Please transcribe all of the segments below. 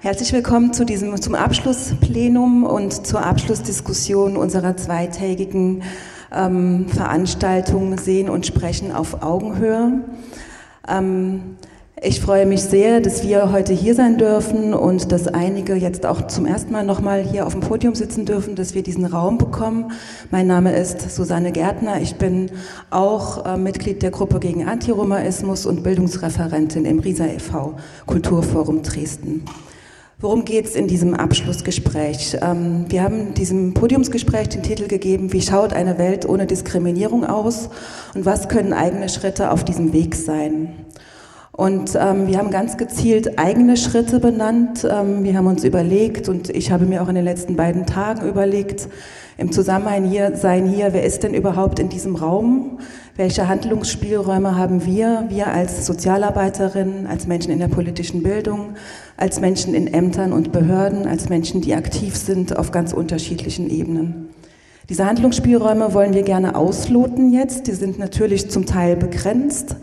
Herzlich willkommen zu diesem, zum Abschlussplenum und zur Abschlussdiskussion unserer zweitägigen ähm, Veranstaltung Sehen und Sprechen auf Augenhöhe. Ähm, ich freue mich sehr, dass wir heute hier sein dürfen und dass einige jetzt auch zum ersten Mal nochmal hier auf dem Podium sitzen dürfen, dass wir diesen Raum bekommen. Mein Name ist Susanne Gärtner. Ich bin auch äh, Mitglied der Gruppe gegen Antiromaismus und Bildungsreferentin im RISA e.V. Kulturforum Dresden. Worum geht es in diesem Abschlussgespräch? Ähm, wir haben diesem Podiumsgespräch den Titel gegeben, wie schaut eine Welt ohne Diskriminierung aus und was können eigene Schritte auf diesem Weg sein? Und ähm, wir haben ganz gezielt eigene Schritte benannt. Ähm, wir haben uns überlegt und ich habe mir auch in den letzten beiden Tagen überlegt, im Zusammenhang hier sein hier, wer ist denn überhaupt in diesem Raum? Welche Handlungsspielräume haben wir, wir als Sozialarbeiterinnen, als Menschen in der politischen Bildung, als Menschen in Ämtern und Behörden, als Menschen, die aktiv sind auf ganz unterschiedlichen Ebenen? Diese Handlungsspielräume wollen wir gerne ausloten jetzt. Die sind natürlich zum Teil begrenzt,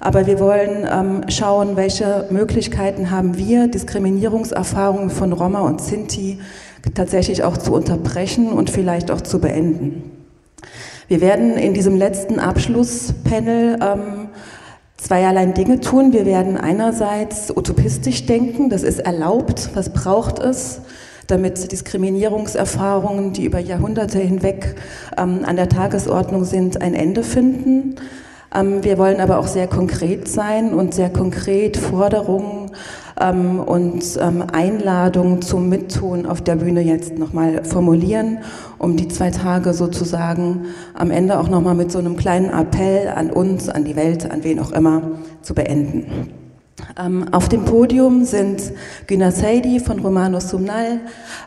aber wir wollen ähm, schauen, welche Möglichkeiten haben wir, Diskriminierungserfahrungen von Roma und Sinti tatsächlich auch zu unterbrechen und vielleicht auch zu beenden. Wir werden in diesem letzten Abschlusspanel ähm, zweierlei Dinge tun. Wir werden einerseits utopistisch denken, das ist erlaubt, was braucht es, damit Diskriminierungserfahrungen, die über Jahrhunderte hinweg ähm, an der Tagesordnung sind, ein Ende finden. Ähm, wir wollen aber auch sehr konkret sein und sehr konkret Forderungen ähm, und ähm, Einladungen zum Mittun auf der Bühne jetzt nochmal formulieren, um die zwei Tage sozusagen am Ende auch nochmal mit so einem kleinen Appell an uns, an die Welt, an wen auch immer zu beenden. Ähm, auf dem Podium sind Güner Seidi von Romano Sumnal.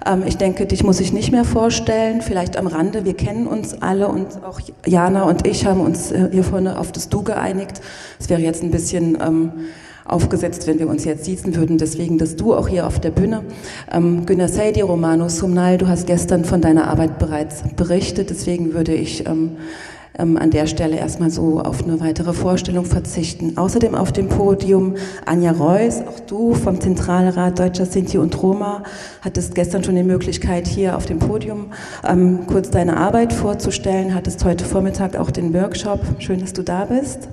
Ähm, ich denke, dich muss ich nicht mehr vorstellen, vielleicht am Rande. Wir kennen uns alle und auch Jana und ich haben uns äh, hier vorne auf das Du geeinigt. Es wäre jetzt ein bisschen ähm, aufgesetzt, wenn wir uns jetzt siezen würden. Deswegen das Du auch hier auf der Bühne. Ähm, Güner Seidi, Romano Sumnal, du hast gestern von deiner Arbeit bereits berichtet. Deswegen würde ich ähm, ähm, an der Stelle erstmal so auf eine weitere Vorstellung verzichten. Außerdem auf dem Podium Anja Reuss, auch du vom Zentralrat Deutscher Sinti und Roma, hattest gestern schon die Möglichkeit, hier auf dem Podium ähm, kurz deine Arbeit vorzustellen, hattest heute Vormittag auch den Workshop. Schön, dass du da bist.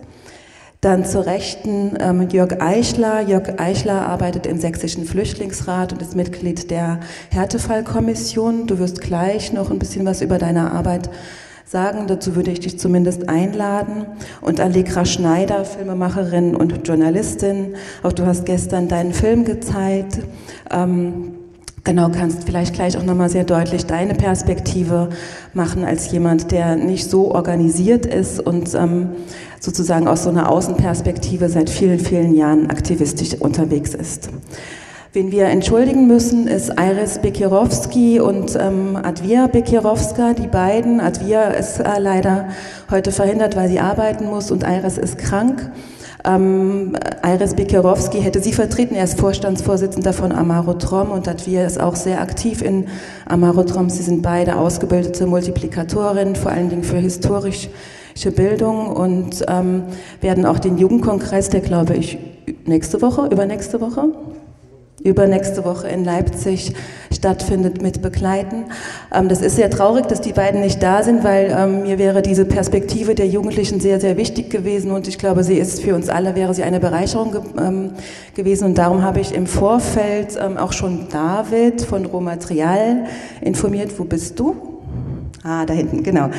Dann zur Rechten ähm, Jörg Eichler. Jörg Eichler arbeitet im Sächsischen Flüchtlingsrat und ist Mitglied der Härtefallkommission. Du wirst gleich noch ein bisschen was über deine Arbeit sagen. Dazu würde ich dich zumindest einladen. Und Allegra Schneider, Filmemacherin und Journalistin. Auch du hast gestern deinen Film gezeigt. Ähm, Genau, kannst vielleicht gleich auch nochmal sehr deutlich deine Perspektive machen als jemand, der nicht so organisiert ist und ähm, sozusagen aus so einer Außenperspektive seit vielen, vielen Jahren aktivistisch unterwegs ist. Wen wir entschuldigen müssen, ist Iris Bekirowski und ähm, Advia Bekirowska, die beiden. Advia ist äh, leider heute verhindert, weil sie arbeiten muss und Iris ist krank. Ähm, Iris Bekirowski hätte sie vertreten, er ist Vorstandsvorsitzender von Amaro Trom und Advia ist auch sehr aktiv in Amaro Trom. Sie sind beide ausgebildete Multiplikatorinnen, vor allen Dingen für historische Bildung und ähm, werden auch den Jugendkongress, der glaube ich nächste Woche, übernächste Woche, übernächste Woche in Leipzig stattfindet, mit begleiten. Ähm, das ist sehr traurig, dass die beiden nicht da sind, weil ähm, mir wäre diese Perspektive der Jugendlichen sehr, sehr wichtig gewesen und ich glaube, sie ist für uns alle, wäre sie eine Bereicherung ähm, gewesen und darum habe ich im Vorfeld auch schon David von Rohmaterial informiert. Wo bist du? Ah, da hinten, genau.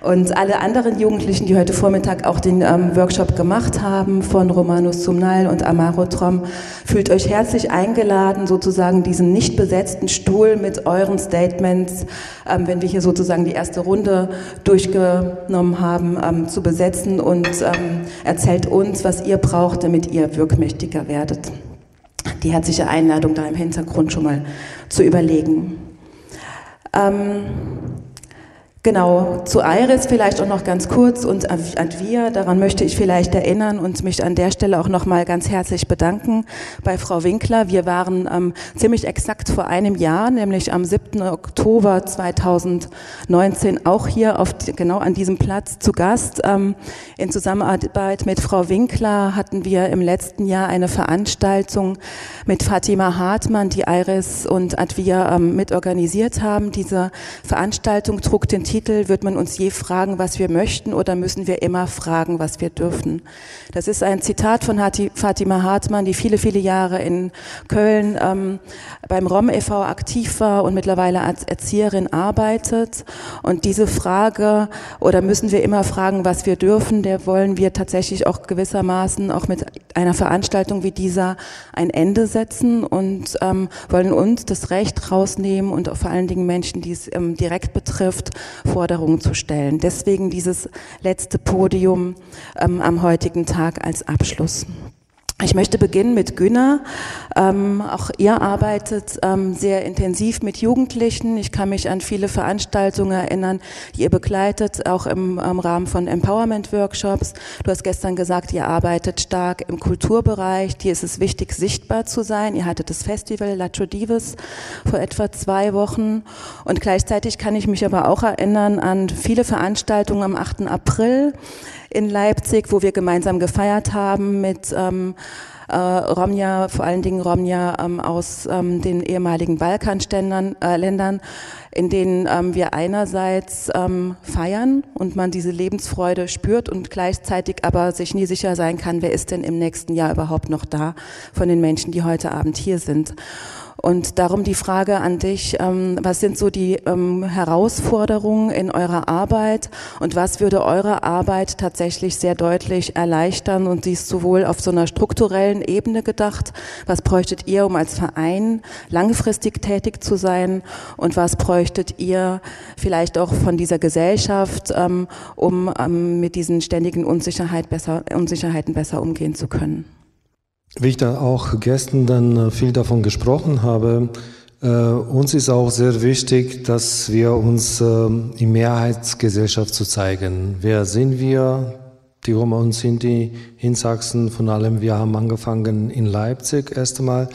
Und alle anderen Jugendlichen, die heute Vormittag auch den ähm, Workshop gemacht haben von Romanus Sumnal und Amaro Trom, fühlt euch herzlich eingeladen, sozusagen diesen nicht besetzten Stuhl mit euren Statements, ähm, wenn wir hier sozusagen die erste Runde durchgenommen haben, ähm, zu besetzen und ähm, erzählt uns, was ihr braucht, damit ihr wirkmächtiger werdet. Die herzliche Einladung da im Hintergrund schon mal zu überlegen. Ähm, Genau, zu Iris vielleicht auch noch ganz kurz und wir, daran möchte ich vielleicht erinnern und mich an der Stelle auch noch mal ganz herzlich bedanken bei Frau Winkler. Wir waren ähm, ziemlich exakt vor einem Jahr, nämlich am 7. Oktober 2019 auch hier auf, genau an diesem Platz zu Gast. Ähm, in Zusammenarbeit mit Frau Winkler hatten wir im letzten Jahr eine Veranstaltung mit Fatima Hartmann, die Iris und Advia ähm, mitorganisiert haben. Diese Veranstaltung trug den Titel Wird man uns je fragen, was wir möchten oder müssen wir immer fragen, was wir dürfen? Das ist ein Zitat von Fatima Hartmann, die viele, viele Jahre in Köln ähm, beim ROM e.V. aktiv war und mittlerweile als Erzieherin arbeitet. Und diese Frage oder müssen wir immer fragen, was wir dürfen, der wollen wir tatsächlich auch gewissermaßen auch mit einer Veranstaltung wie dieser ein Ende setzen und ähm, wollen uns das Recht rausnehmen und vor allen Dingen Menschen, die es ähm, direkt betrifft, Forderungen zu stellen. Deswegen dieses letzte Podium ähm, am heutigen Tag als Abschluss. Ich möchte beginnen mit Günner. Ähm, auch ihr arbeitet ähm, sehr intensiv mit Jugendlichen. Ich kann mich an viele Veranstaltungen erinnern, die ihr begleitet, auch im, im Rahmen von Empowerment-Workshops. Du hast gestern gesagt, ihr arbeitet stark im Kulturbereich. Hier ist es wichtig, sichtbar zu sein. Ihr hattet das Festival Lacho Divis vor etwa zwei Wochen. Und gleichzeitig kann ich mich aber auch erinnern an viele Veranstaltungen am 8. April in Leipzig, wo wir gemeinsam gefeiert haben mit ähm, äh, Romja, vor allen Dingen Romja ähm, aus ähm, den ehemaligen Balkanländern, äh, in denen ähm, wir einerseits ähm, feiern und man diese Lebensfreude spürt und gleichzeitig aber sich nie sicher sein kann, wer ist denn im nächsten Jahr überhaupt noch da von den Menschen, die heute Abend hier sind. Und darum die Frage an dich, ähm, was sind so die ähm, Herausforderungen in eurer Arbeit? Und was würde eure Arbeit tatsächlich sehr deutlich erleichtern? Und sie ist sowohl auf so einer strukturellen Ebene gedacht, was bräuchtet ihr, um als Verein langfristig tätig zu sein? Und was bräuchtet ihr vielleicht auch von dieser Gesellschaft, ähm, um mit diesen ständigen Unsicherheit besser, Unsicherheiten besser umgehen zu können? Wie ich da auch gestern dann äh, viel davon gesprochen habe, äh, uns ist auch sehr wichtig, dass wir uns äh, in Mehrheitsgesellschaft zu zeigen. Wer sind wir? Die Roma und Sinti in Sachsen, von allem, wir haben angefangen in Leipzig erst einmal.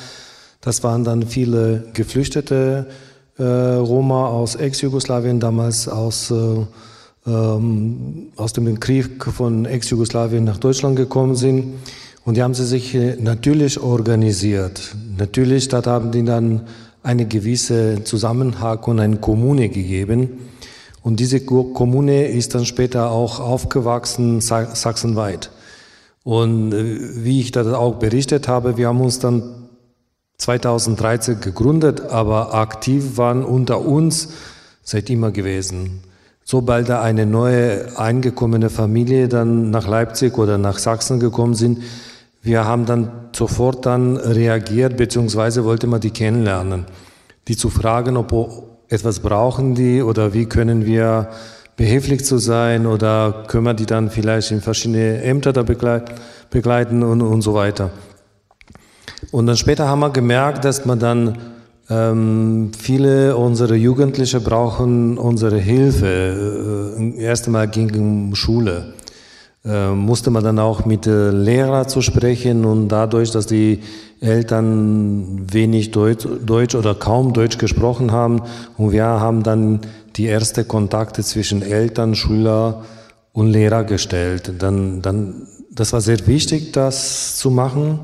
Das waren dann viele geflüchtete äh, Roma aus Ex-Jugoslawien, damals aus, äh, ähm, aus dem Krieg von Ex-Jugoslawien nach Deutschland gekommen sind. Und die haben sie sich äh, natürlich organisiert. Natürlich, da haben die dann eine gewisse Zusammenhang und eine Kommune gegeben. Und diese Kommune ist dann später auch aufgewachsen sachsenweit. Und äh, wie ich das auch berichtet habe, wir haben uns dann 2013 gegründet, aber aktiv waren unter uns seit immer gewesen. Sobald da eine neue eingekommene Familie dann nach Leipzig oder nach Sachsen gekommen sind, wir haben dann sofort dann reagiert, beziehungsweise wollte man die kennenlernen, die zu fragen, ob etwas brauchen die oder wie können wir behilflich zu sein oder können wir die dann vielleicht in verschiedene Ämter da begleiten und, und so weiter. Und dann später haben wir gemerkt, dass man dann ähm, viele unserer Jugendliche brauchen unsere Hilfe. Äh, erst einmal ging es um Schule. Äh, musste man dann auch mit Lehrer zu sprechen und dadurch, dass die Eltern wenig Deutsch, Deutsch oder kaum Deutsch gesprochen haben und wir haben dann die ersten Kontakte zwischen Eltern, Schüler und Lehrer gestellt. Dann, dann, das war sehr wichtig, das zu machen,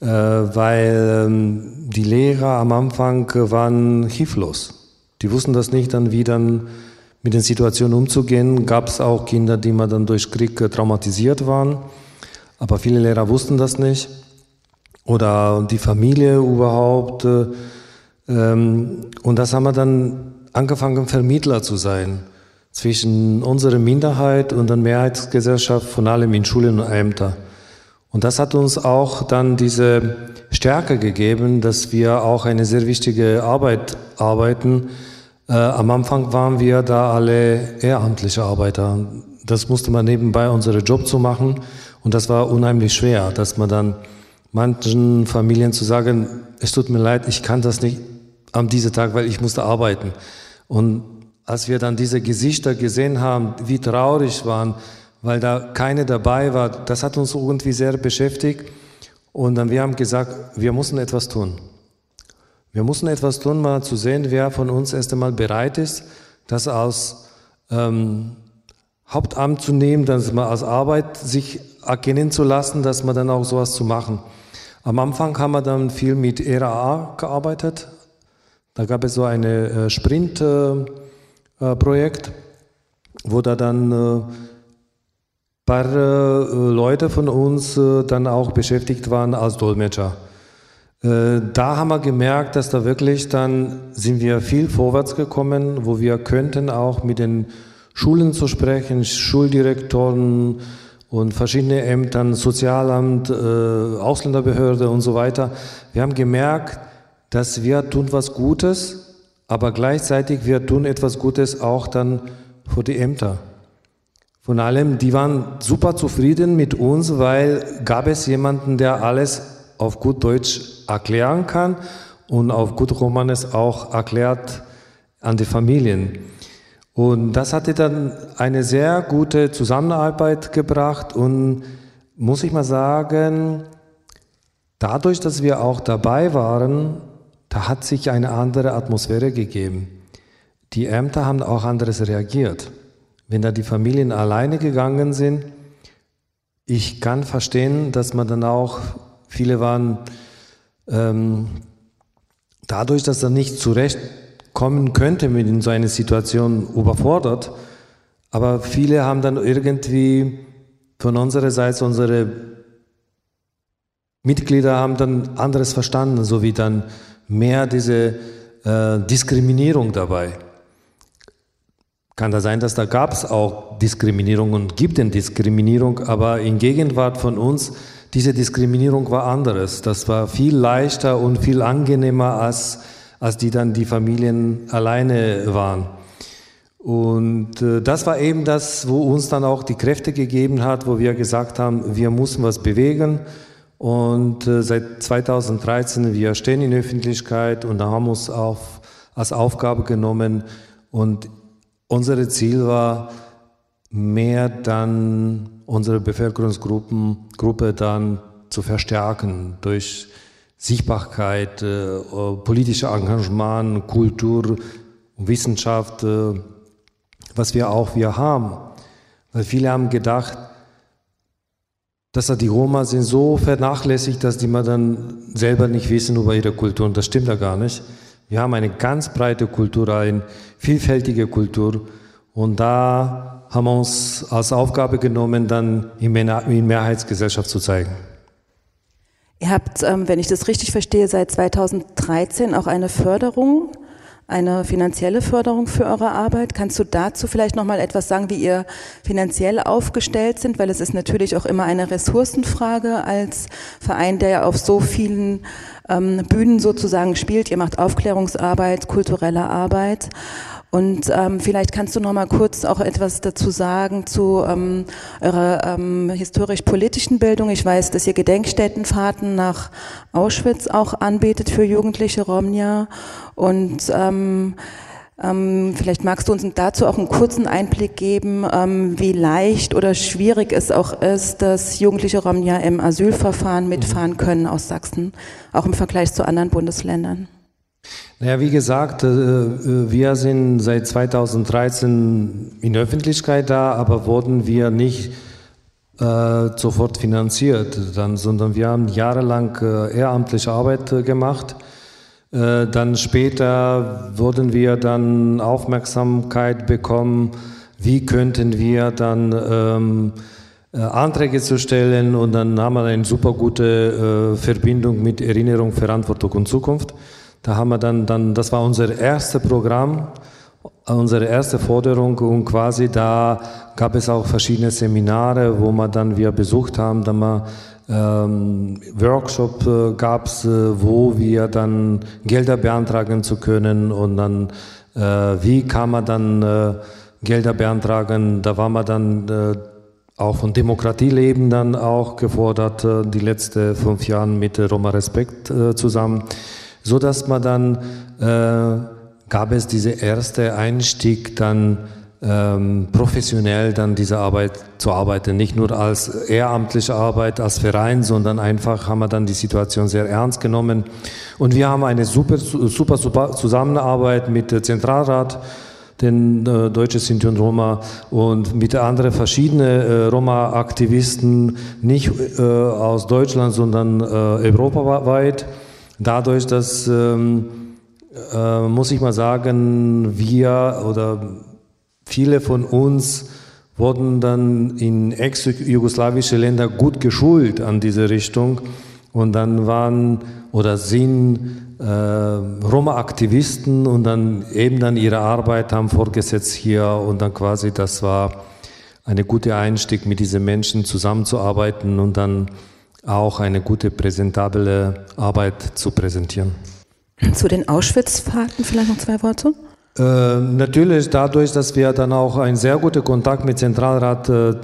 äh, weil ähm, die Lehrer am Anfang waren hilflos. Die wussten das nicht dann, wie dann mit den Situationen umzugehen. Gab es auch Kinder, die mal dann durch Krieg traumatisiert waren, aber viele Lehrer wussten das nicht. Oder die Familie überhaupt. Ähm, und das haben wir dann angefangen, Vermittler zu sein zwischen unserer Minderheit und der Mehrheitsgesellschaft, von allem in Schulen und Ämtern. Und das hat uns auch dann diese Stärke gegeben, dass wir auch eine sehr wichtige Arbeit arbeiten, äh, am Anfang waren wir da alle ehrenamtliche Arbeiter. Das musste man nebenbei unseren Job zu machen und das war unheimlich schwer, dass man dann manchen Familien zu sagen, es tut mir leid, ich kann das nicht am diesem Tag, weil ich musste arbeiten. Und als wir dann diese Gesichter gesehen haben, wie traurig waren, weil da keine dabei war, das hat uns irgendwie sehr beschäftigt. Und dann wir haben gesagt, wir müssen etwas tun. Wir müssen etwas tun, mal zu sehen, wer von uns erst einmal bereit ist, das als ähm, Hauptamt zu nehmen, dass man als Arbeit sich erkennen zu lassen, dass man dann auch sowas zu machen. Am Anfang haben wir dann viel mit RAA gearbeitet. Da gab es so ein äh, Sprint-Projekt, äh, wo da dann äh, paar äh, Leute von uns äh, dann auch beschäftigt waren als Dolmetscher. Äh, da haben wir gemerkt, dass da wirklich dann sind wir viel vorwärts gekommen, wo wir könnten auch mit den Schulen zu sprechen, Schuldirektoren und verschiedene Ämtern, Sozialamt, äh, Ausländerbehörde und so weiter. Wir haben gemerkt, dass wir tun was Gutes, aber gleichzeitig wir tun etwas Gutes auch dann für die Ämter. Von allem, die waren super zufrieden mit uns, weil gab es jemanden, der alles auf gut Deutsch erklären kann und auf gut Romanes auch erklärt an die Familien. Und das hatte dann eine sehr gute Zusammenarbeit gebracht und muss ich mal sagen, dadurch, dass wir auch dabei waren, da hat sich eine andere Atmosphäre gegeben. Die Ämter haben auch anderes reagiert. Wenn da die Familien alleine gegangen sind, ich kann verstehen, dass man dann auch Viele waren ähm, dadurch, dass er nicht zurechtkommen könnte mit in so einer Situation überfordert. Aber viele haben dann irgendwie von unserer Seite, unsere Mitglieder haben dann anderes verstanden, so wie dann mehr diese äh, Diskriminierung dabei. Kann da sein, dass da gab es auch Diskriminierung und gibt es Diskriminierung, aber in Gegenwart von uns diese Diskriminierung war anderes. Das war viel leichter und viel angenehmer, als, als die dann die Familien alleine waren. Und äh, das war eben das, wo uns dann auch die Kräfte gegeben hat, wo wir gesagt haben, wir müssen was bewegen. Und äh, seit 2013, wir stehen in der Öffentlichkeit und haben uns auf, als Aufgabe genommen. Und unser Ziel war, mehr dann unsere Bevölkerungsgruppen Gruppe dann zu verstärken durch Sichtbarkeit, äh, politische Engagement, Kultur, Wissenschaft, äh, was wir auch wir haben. Weil viele haben gedacht, dass die Roma sind so vernachlässigt, dass die mal dann selber nicht wissen über ihre Kultur. Und das stimmt ja gar nicht. Wir haben eine ganz breite Kultur, eine vielfältige Kultur. Und da haben wir uns als Aufgabe genommen, dann in Mehrheitsgesellschaft zu zeigen. Ihr habt, ähm, wenn ich das richtig verstehe, seit 2013 auch eine Förderung, eine finanzielle Förderung für eure Arbeit. Kannst du dazu vielleicht noch mal etwas sagen, wie ihr finanziell aufgestellt sind? Weil es ist natürlich auch immer eine Ressourcenfrage als Verein, der ja auf so vielen ähm, Bühnen sozusagen spielt. Ihr macht Aufklärungsarbeit, kulturelle Arbeit. Und ähm, vielleicht kannst du noch mal kurz auch etwas dazu sagen zu ähm, eurer ähm, historisch-politischen Bildung. Ich weiß, dass ihr Gedenkstättenfahrten nach Auschwitz auch anbietet für jugendliche Romnia. Und ähm, ähm, vielleicht magst du uns dazu auch einen kurzen Einblick geben, ähm, wie leicht oder schwierig es auch ist, dass jugendliche Romnia im Asylverfahren mitfahren können aus Sachsen, auch im Vergleich zu anderen Bundesländern. Naja, wie gesagt, äh, äh, wir sind seit 2013 in der Öffentlichkeit da, aber wurden wir nicht äh, sofort finanziert, sondern wir haben jahrelang ehrenamtliche Arbeit gemacht. Dann später wurden wir dann Aufmerksamkeit bekommen, wie könnten wir dann ähm, Anträge zu stellen und dann haben wir eine super gute Verbindung mit Erinnerung, Verantwortung und Zukunft. Da haben wir dann, dann das war unser erstes Programm, unsere erste Forderung und quasi da gab es auch verschiedene Seminare, wo wir dann wir besucht haben, dann mal ähm, Workshop äh, gab es, äh, wo wir dann Gelder beantragen zu können und dann äh, wie kann man dann äh, Gelder beantragen. Da waren wir dann äh, auch von Demokratie leben dann auch gefordert, äh, die letzten fünf Jahre mit Roma Respekt zusammen so dass man dann äh, gab es diese erste Einstieg dann ähm, professionell dann diese Arbeit zu arbeiten, nicht nur als ehrenamtliche Arbeit, als Verein, sondern einfach haben wir dann die Situation sehr ernst genommen. Und wir haben eine super, super, super Zusammenarbeit mit dem Zentralrat, den äh, Deutsche Sinti und Roma und mit anderen verschiedenen äh, Roma-Aktivisten, nicht äh, aus Deutschland, sondern äh, europaweit. Dadurch, dass, ähm, äh, muss ich mal sagen, wir oder viele von uns wurden dann in ex-jugoslawische Länder gut geschult an diese Richtung und dann waren oder sind äh, Roma-Aktivisten und dann eben dann ihre Arbeit haben fortgesetzt hier und dann quasi das war eine gute Einstieg mit diesen Menschen zusammenzuarbeiten und dann auch eine gute präsentable Arbeit zu präsentieren. Zu den Auschwitz-Fahrten vielleicht noch zwei Worte? Äh, natürlich dadurch, dass wir dann auch einen sehr guten Kontakt mit Zentralrat äh,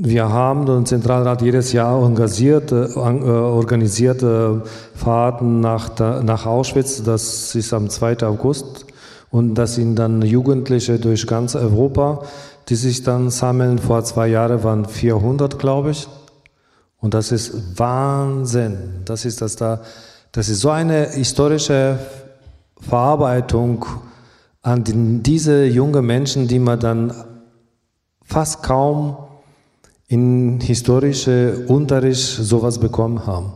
wir haben und Zentralrat jedes Jahr engagiert, äh, äh organisiert äh, Fahrten nach, nach Auschwitz. Das ist am 2. August und das sind dann Jugendliche durch ganz Europa, die sich dann sammeln. Vor zwei Jahren waren 400, glaube ich. Und das ist Wahnsinn. Das ist das da. Das ist so eine historische Verarbeitung an diese jungen Menschen, die man dann fast kaum in historische Unterricht sowas bekommen haben.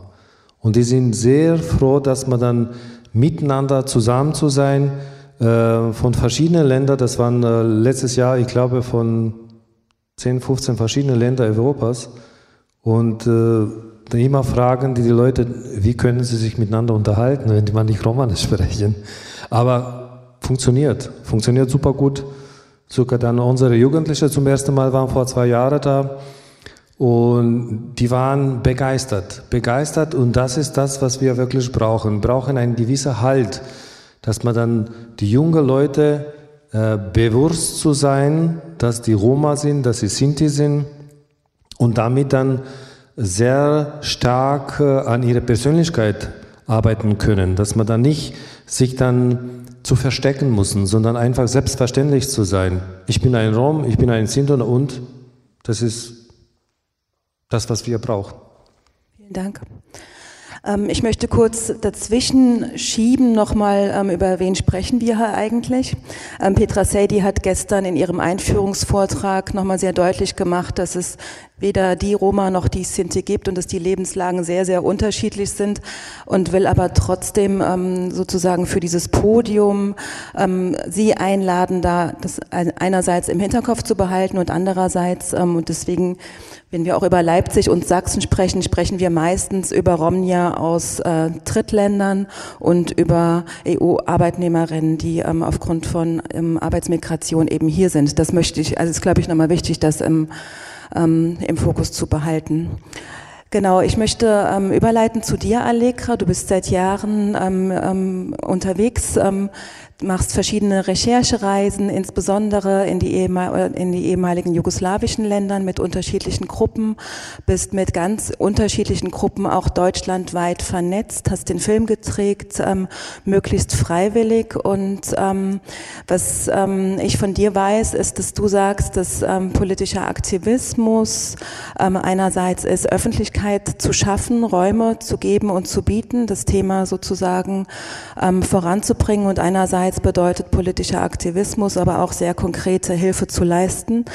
Und die sind sehr froh, dass man dann miteinander zusammen zu sein äh, von verschiedenen Ländern. Das waren äh, letztes Jahr, ich glaube, von 10, 15 verschiedenen Ländern Europas. Und äh, immer fragen die, die Leute, wie können sie sich miteinander unterhalten, wenn die man nicht Romanisch sprechen. Aber funktioniert, funktioniert super gut. Sogar dann unsere Jugendlichen zum ersten Mal waren vor zwei Jahren da und die waren begeistert, begeistert und das ist das, was wir wirklich brauchen. Wir brauchen einen gewissen Halt, dass man dann die jungen Leute äh, bewusst zu sein, dass die Roma sind, dass sie Sinti sind und damit dann sehr stark äh, an ihrer Persönlichkeit arbeiten können, dass man dann nicht sich dann zu verstecken müssen, sondern einfach selbstverständlich zu sein. Ich bin ein Rom, ich bin ein Sinti und das ist das, was wir brauchen. Vielen Dank. Ähm, ich möchte kurz dazwischen schieben nochmal, ähm, über wen sprechen wir hier eigentlich. Ähm, Petra Seydi hat gestern in ihrem Einführungsvortrag nochmal sehr deutlich gemacht, dass es weder die Roma noch die Sinti gibt und dass die Lebenslagen sehr, sehr unterschiedlich sind und will aber trotzdem sozusagen für dieses Podium Sie einladen, da das einerseits im Hinterkopf zu behalten und andererseits, und deswegen wenn wir auch über Leipzig und Sachsen sprechen, sprechen wir meistens über Romnia aus äh, Drittländern und über EU-Arbeitnehmerinnen, die ähm, aufgrund von ähm, Arbeitsmigration eben hier sind. Das möchte ich, also ist glaube ich nochmal wichtig, das im, ähm, im Fokus zu behalten. Genau, ich möchte ähm, überleiten zu dir, Allegra. Du bist seit Jahren ähm, ähm, unterwegs ähm, machst verschiedene Recherchereisen, insbesondere in die, in die ehemaligen jugoslawischen Ländern mit unterschiedlichen Gruppen, bist mit ganz unterschiedlichen Gruppen auch deutschlandweit vernetzt, hast den Film geträgt, ähm, möglichst freiwillig. Und ähm, was ähm, ich von dir weiß, ist, dass du sagst, dass ähm, politischer Aktivismus ähm, einerseits ist, Öffentlichkeit zu schaffen, Räume zu geben und zu bieten, das Thema sozusagen ähm, voranzubringen und einerseits Einerseits bedeutet politischer Aktivismus, aber auch sehr konkrete Hilfe zu leisten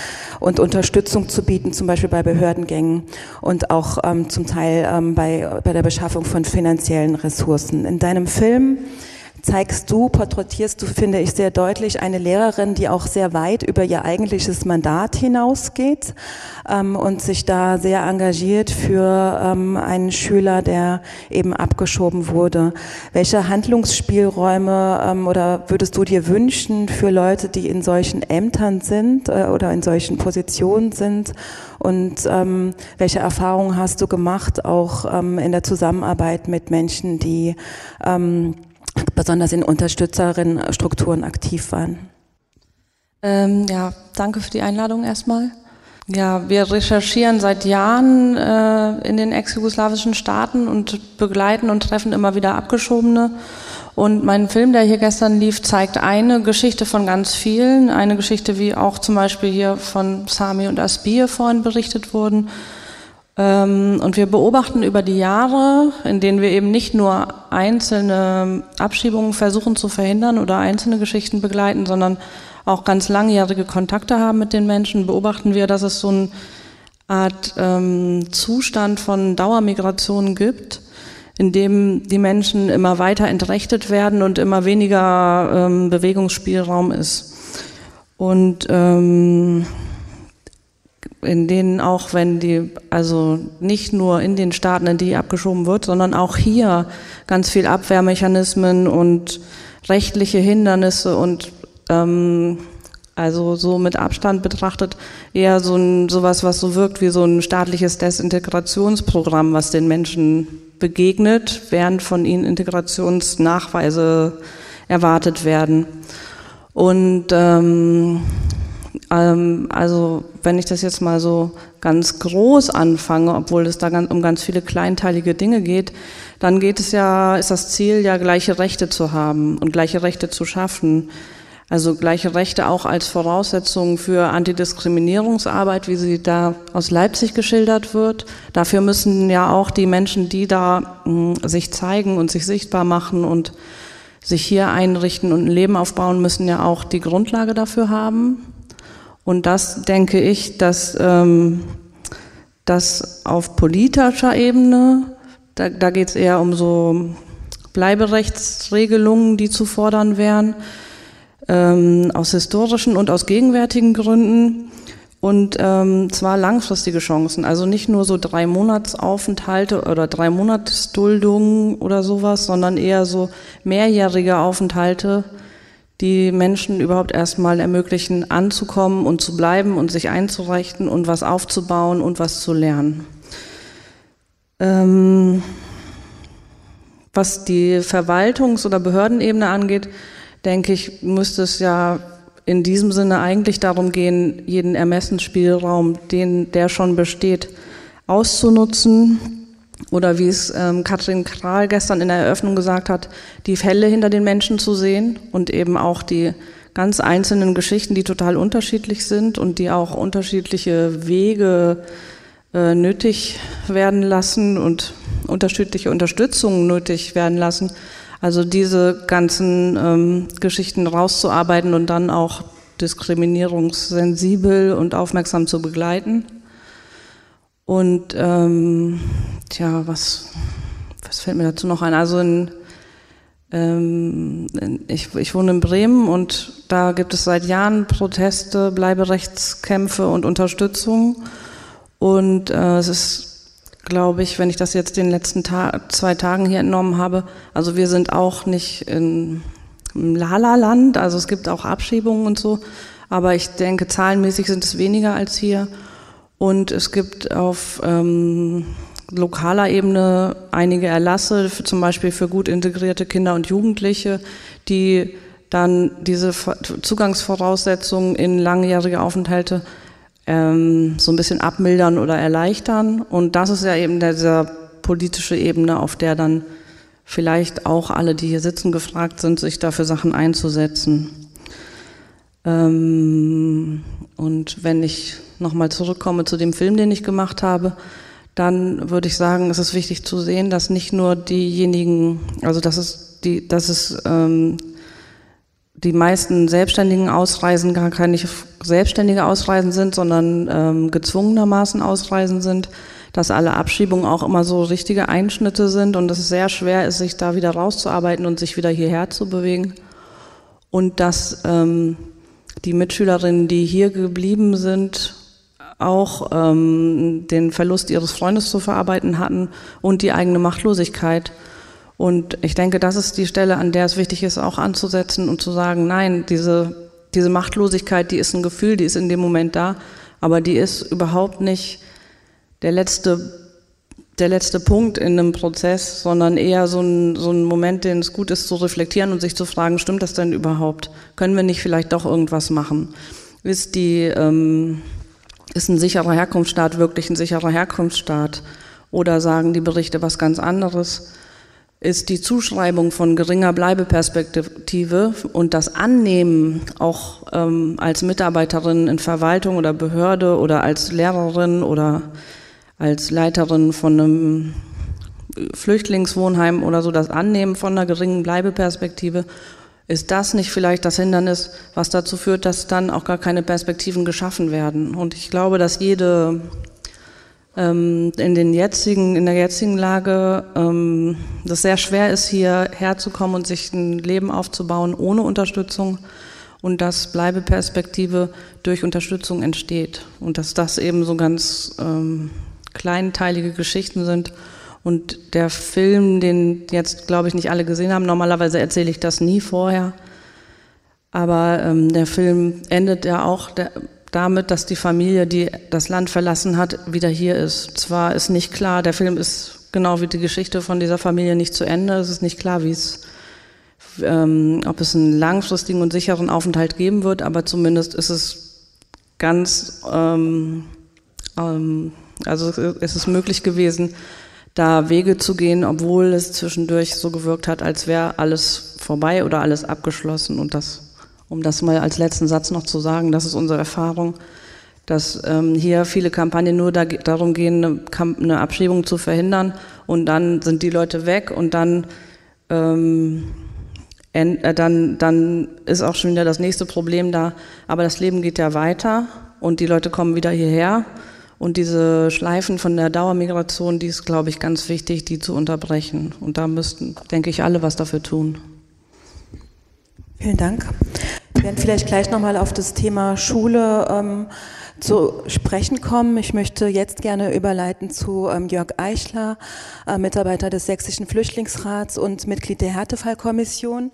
und Unterstützung zu bieten, zum Beispiel bei Behördengängen und auch ähm, zum Teil ähm, bei, bei der Beschaffung von finanziellen Ressourcen. In deinem Film zeigst du, porträtierst du, finde ich, sehr deutlich eine Lehrerin, die auch sehr weit über ihr eigentliches Mandat hinausgeht ähm, und sich da sehr engagiert für ähm, einen Schüler, der eben abgeschoben wurde. Welche Handlungsspielräume ähm, oder würdest du dir wünschen für Leute, die in solchen Ämtern sind äh, oder in solchen Positionen sind? Und ähm, welche Erfahrungen hast du gemacht, auch ähm, in der Zusammenarbeit mit Menschen, die ähm, besonders in Unterstützerinnenstrukturen aktiv waren. Ähm, ja, danke für die Einladung erstmal. Ja, wir recherchieren seit Jahren äh, in den ex-jugoslawischen Staaten und begleiten und treffen immer wieder Abgeschobene Und mein Film, der hier gestern lief, zeigt eine Geschichte von ganz vielen. Eine Geschichte, wie auch zum Beispiel hier von Sami und Asbir vorhin berichtet wurden. Ähm, und wir beobachten über die Jahre, in denen wir eben nicht nur einzelne Abschiebungen versuchen zu verhindern oder einzelne Geschichten begleiten, sondern auch ganz langjährige Kontakte haben mit den Menschen, beobachten wir, dass es so eine Art ähm, Zustand von Dauermigration gibt in dem die Menschen immer weiter entrechtet werden und immer weniger ähm, Bewegungsspielraum ist. Und ähm, in denen auch, wenn die, also nicht nur in den Staaten, in die abgeschoben wird, sondern auch hier ganz viel Abwehrmechanismen und rechtliche Hindernisse und ähm, also so mit Abstand betrachtet eher so ein sowas, was so wirkt wie so ein staatliches Desintegrationsprogramm, was den Menschen begegnet, während von ihnen Integrationsnachweise erwartet werden. Und ähm, also wenn ich das jetzt mal so ganz groß anfange, obwohl es da ganz, um ganz viele kleinteilige Dinge geht, dann geht es ja, ist das Ziel ja gleiche Rechte zu haben und gleiche Rechte zu schaffen. Also gleiche Rechte auch als Voraussetzung für Antidiskriminierungsarbeit, wie sie da aus Leipzig geschildert wird. Dafür müssen ja auch die Menschen, die da mh, hm, sich zeigen und sich sichtbar machen und sich hier einrichten und ein Leben aufbauen, müssen ja auch die Grundlage dafür haben. Und das denke ich, dass ähm, das auf politischer Ebene, da, da geht es eher um so Bleiberechtsregelungen, die zu fordern wären ähm, aus historischen und aus gegenwärtigen Gründen. Und ähm, zwar langfristige Chancen, also nicht nur so drei Monatsaufenthalte oder drei Monatsduldungen oder sowas, sondern eher so mehrjährige Aufenthalte, die Menschen überhaupt erstmal ermöglichen, anzukommen und zu bleiben und sich einzurichten und was aufzubauen und was zu lernen. Ähm, was die Verwaltungs- oder Behördenebene angeht, denke ich, müsste es ja in diesem Sinne eigentlich darum gehen, jeden Ermessensspielraum, den der schon besteht, auszunutzen. Oder wie es ähm, Katrin Kral gestern in der Eröffnung gesagt hat, die Fälle hinter den Menschen zu sehen und eben auch die ganz einzelnen Geschichten, die total unterschiedlich sind und die auch unterschiedliche Wege äh, nötig werden lassen und unterschiedliche Unterstützung nötig werden lassen, also diese ganzen ähm, Geschichten rauszuarbeiten und dann auch diskriminierungssensibel und aufmerksam zu begleiten. Und ähm, tja, was, was fällt mir dazu noch ein? Also in, ähm, ich, ich wohne in Bremen und da gibt es seit Jahren Proteste, Bleiberechtskämpfe und Unterstützung. Und äh, es ist glaube ich, wenn ich das jetzt den letzten Ta zwei Tagen hier entnommen habe. Also wir sind auch nicht in, im Lala-Land, also es gibt auch Abschiebungen und so, aber ich denke, zahlenmäßig sind es weniger als hier. Und es gibt auf ähm, lokaler Ebene einige Erlasse, zum Beispiel für gut integrierte Kinder und Jugendliche, die dann diese Zugangsvoraussetzungen in langjährige Aufenthalte ähm, so ein bisschen abmildern oder erleichtern. Und das ist ja eben dieser politische Ebene, auf der dann vielleicht auch alle, die hier sitzen, gefragt sind, sich dafür Sachen einzusetzen. Ähm, und wenn ich nochmal zurückkomme zu dem Film, den ich gemacht habe, dann würde ich sagen, es ist wichtig zu sehen, dass nicht nur diejenigen, also dass es, die, dass es ähm, die meisten selbstständigen Ausreisen gar keine selbstständige Ausreisen sind, sondern ähm, gezwungenermaßen Ausreisen sind, dass alle Abschiebungen auch immer so richtige Einschnitte sind und dass es sehr schwer ist, sich da wieder rauszuarbeiten und sich wieder hierher zu bewegen. Und dass ähm, die Mitschülerinnen, die hier geblieben sind, auch ähm, den Verlust ihres Freundes zu verarbeiten hatten und die eigene Machtlosigkeit. Und ich denke, das ist die Stelle, an der es wichtig ist, auch anzusetzen und zu sagen, nein, diese, diese Machtlosigkeit, die ist ein Gefühl, die ist in dem Moment da, aber die ist überhaupt nicht der letzte, der letzte Punkt in einem Prozess, sondern eher so ein, so ein Moment, den es gut ist zu reflektieren und sich zu fragen, stimmt das denn überhaupt? Können wir nicht vielleicht doch irgendwas machen? Ist die, ähm, ist ein sicherer Herkunftsstaat wirklich ein sicherer Herkunftsstaat? Oder sagen die Berichte was ganz anderes? ist die Zuschreibung von geringer Bleibeperspektive und das Annehmen auch ähm, als Mitarbeiterin in Verwaltung oder Behörde oder als Lehrerin oder als Leiterin von einem Flüchtlingswohnheim oder so, das Annehmen von einer geringen Bleibeperspektive, ist das nicht vielleicht das Hindernis, was dazu führt, dass dann auch gar keine Perspektiven geschaffen werden? Und ich glaube, dass jede ähm, in, den jetzigen, in der jetzigen Lage ähm, das sehr schwer ist, hier herzukommen und sich ein Leben aufzubauen ohne Unterstützung und dass Bleibeperspektive durch Unterstützung entsteht und dass das eben so ganz ähm, kleinteilige Geschichten sind. Und der Film, den jetzt, glaube ich, nicht alle gesehen haben, normalerweise erzähle ich das nie vorher, aber ähm, der Film endet ja auch, der, damit, dass die Familie, die das Land verlassen hat, wieder hier ist. Zwar ist nicht klar, der Film ist genau wie die Geschichte von dieser Familie nicht zu Ende. Es ist nicht klar, wie es, ähm, ob es einen langfristigen und sicheren Aufenthalt geben wird, aber zumindest ist es ganz, ähm, ähm, also es möglich gewesen, da Wege zu gehen, obwohl es zwischendurch so gewirkt hat, als wäre alles vorbei oder alles abgeschlossen und das um das mal als letzten Satz noch zu sagen, das ist unsere Erfahrung, dass ähm, hier viele Kampagnen nur da, darum gehen, eine, eine, Abschiebung zu verhindern und dann sind die Leute weg und dann, ähm, äh, dann, dann ist auch schon wieder das nächste Problem da. Aber das Leben geht ja weiter und die Leute kommen wieder hierher. Und diese Schleifen von der Dauermigration, die ist, glaube ich, ganz wichtig, die zu unterbrechen. Und da müssten, denke ich, alle was dafür tun. Vielen Dank. Wir werden vielleicht gleich nochmal auf das Thema Schule ähm, zu sprechen kommen. Ich möchte jetzt gerne überleiten zu ähm, Jörg Eichler, äh, Mitarbeiter des Sächsischen Flüchtlingsrats und Mitglied der Härtefallkommission.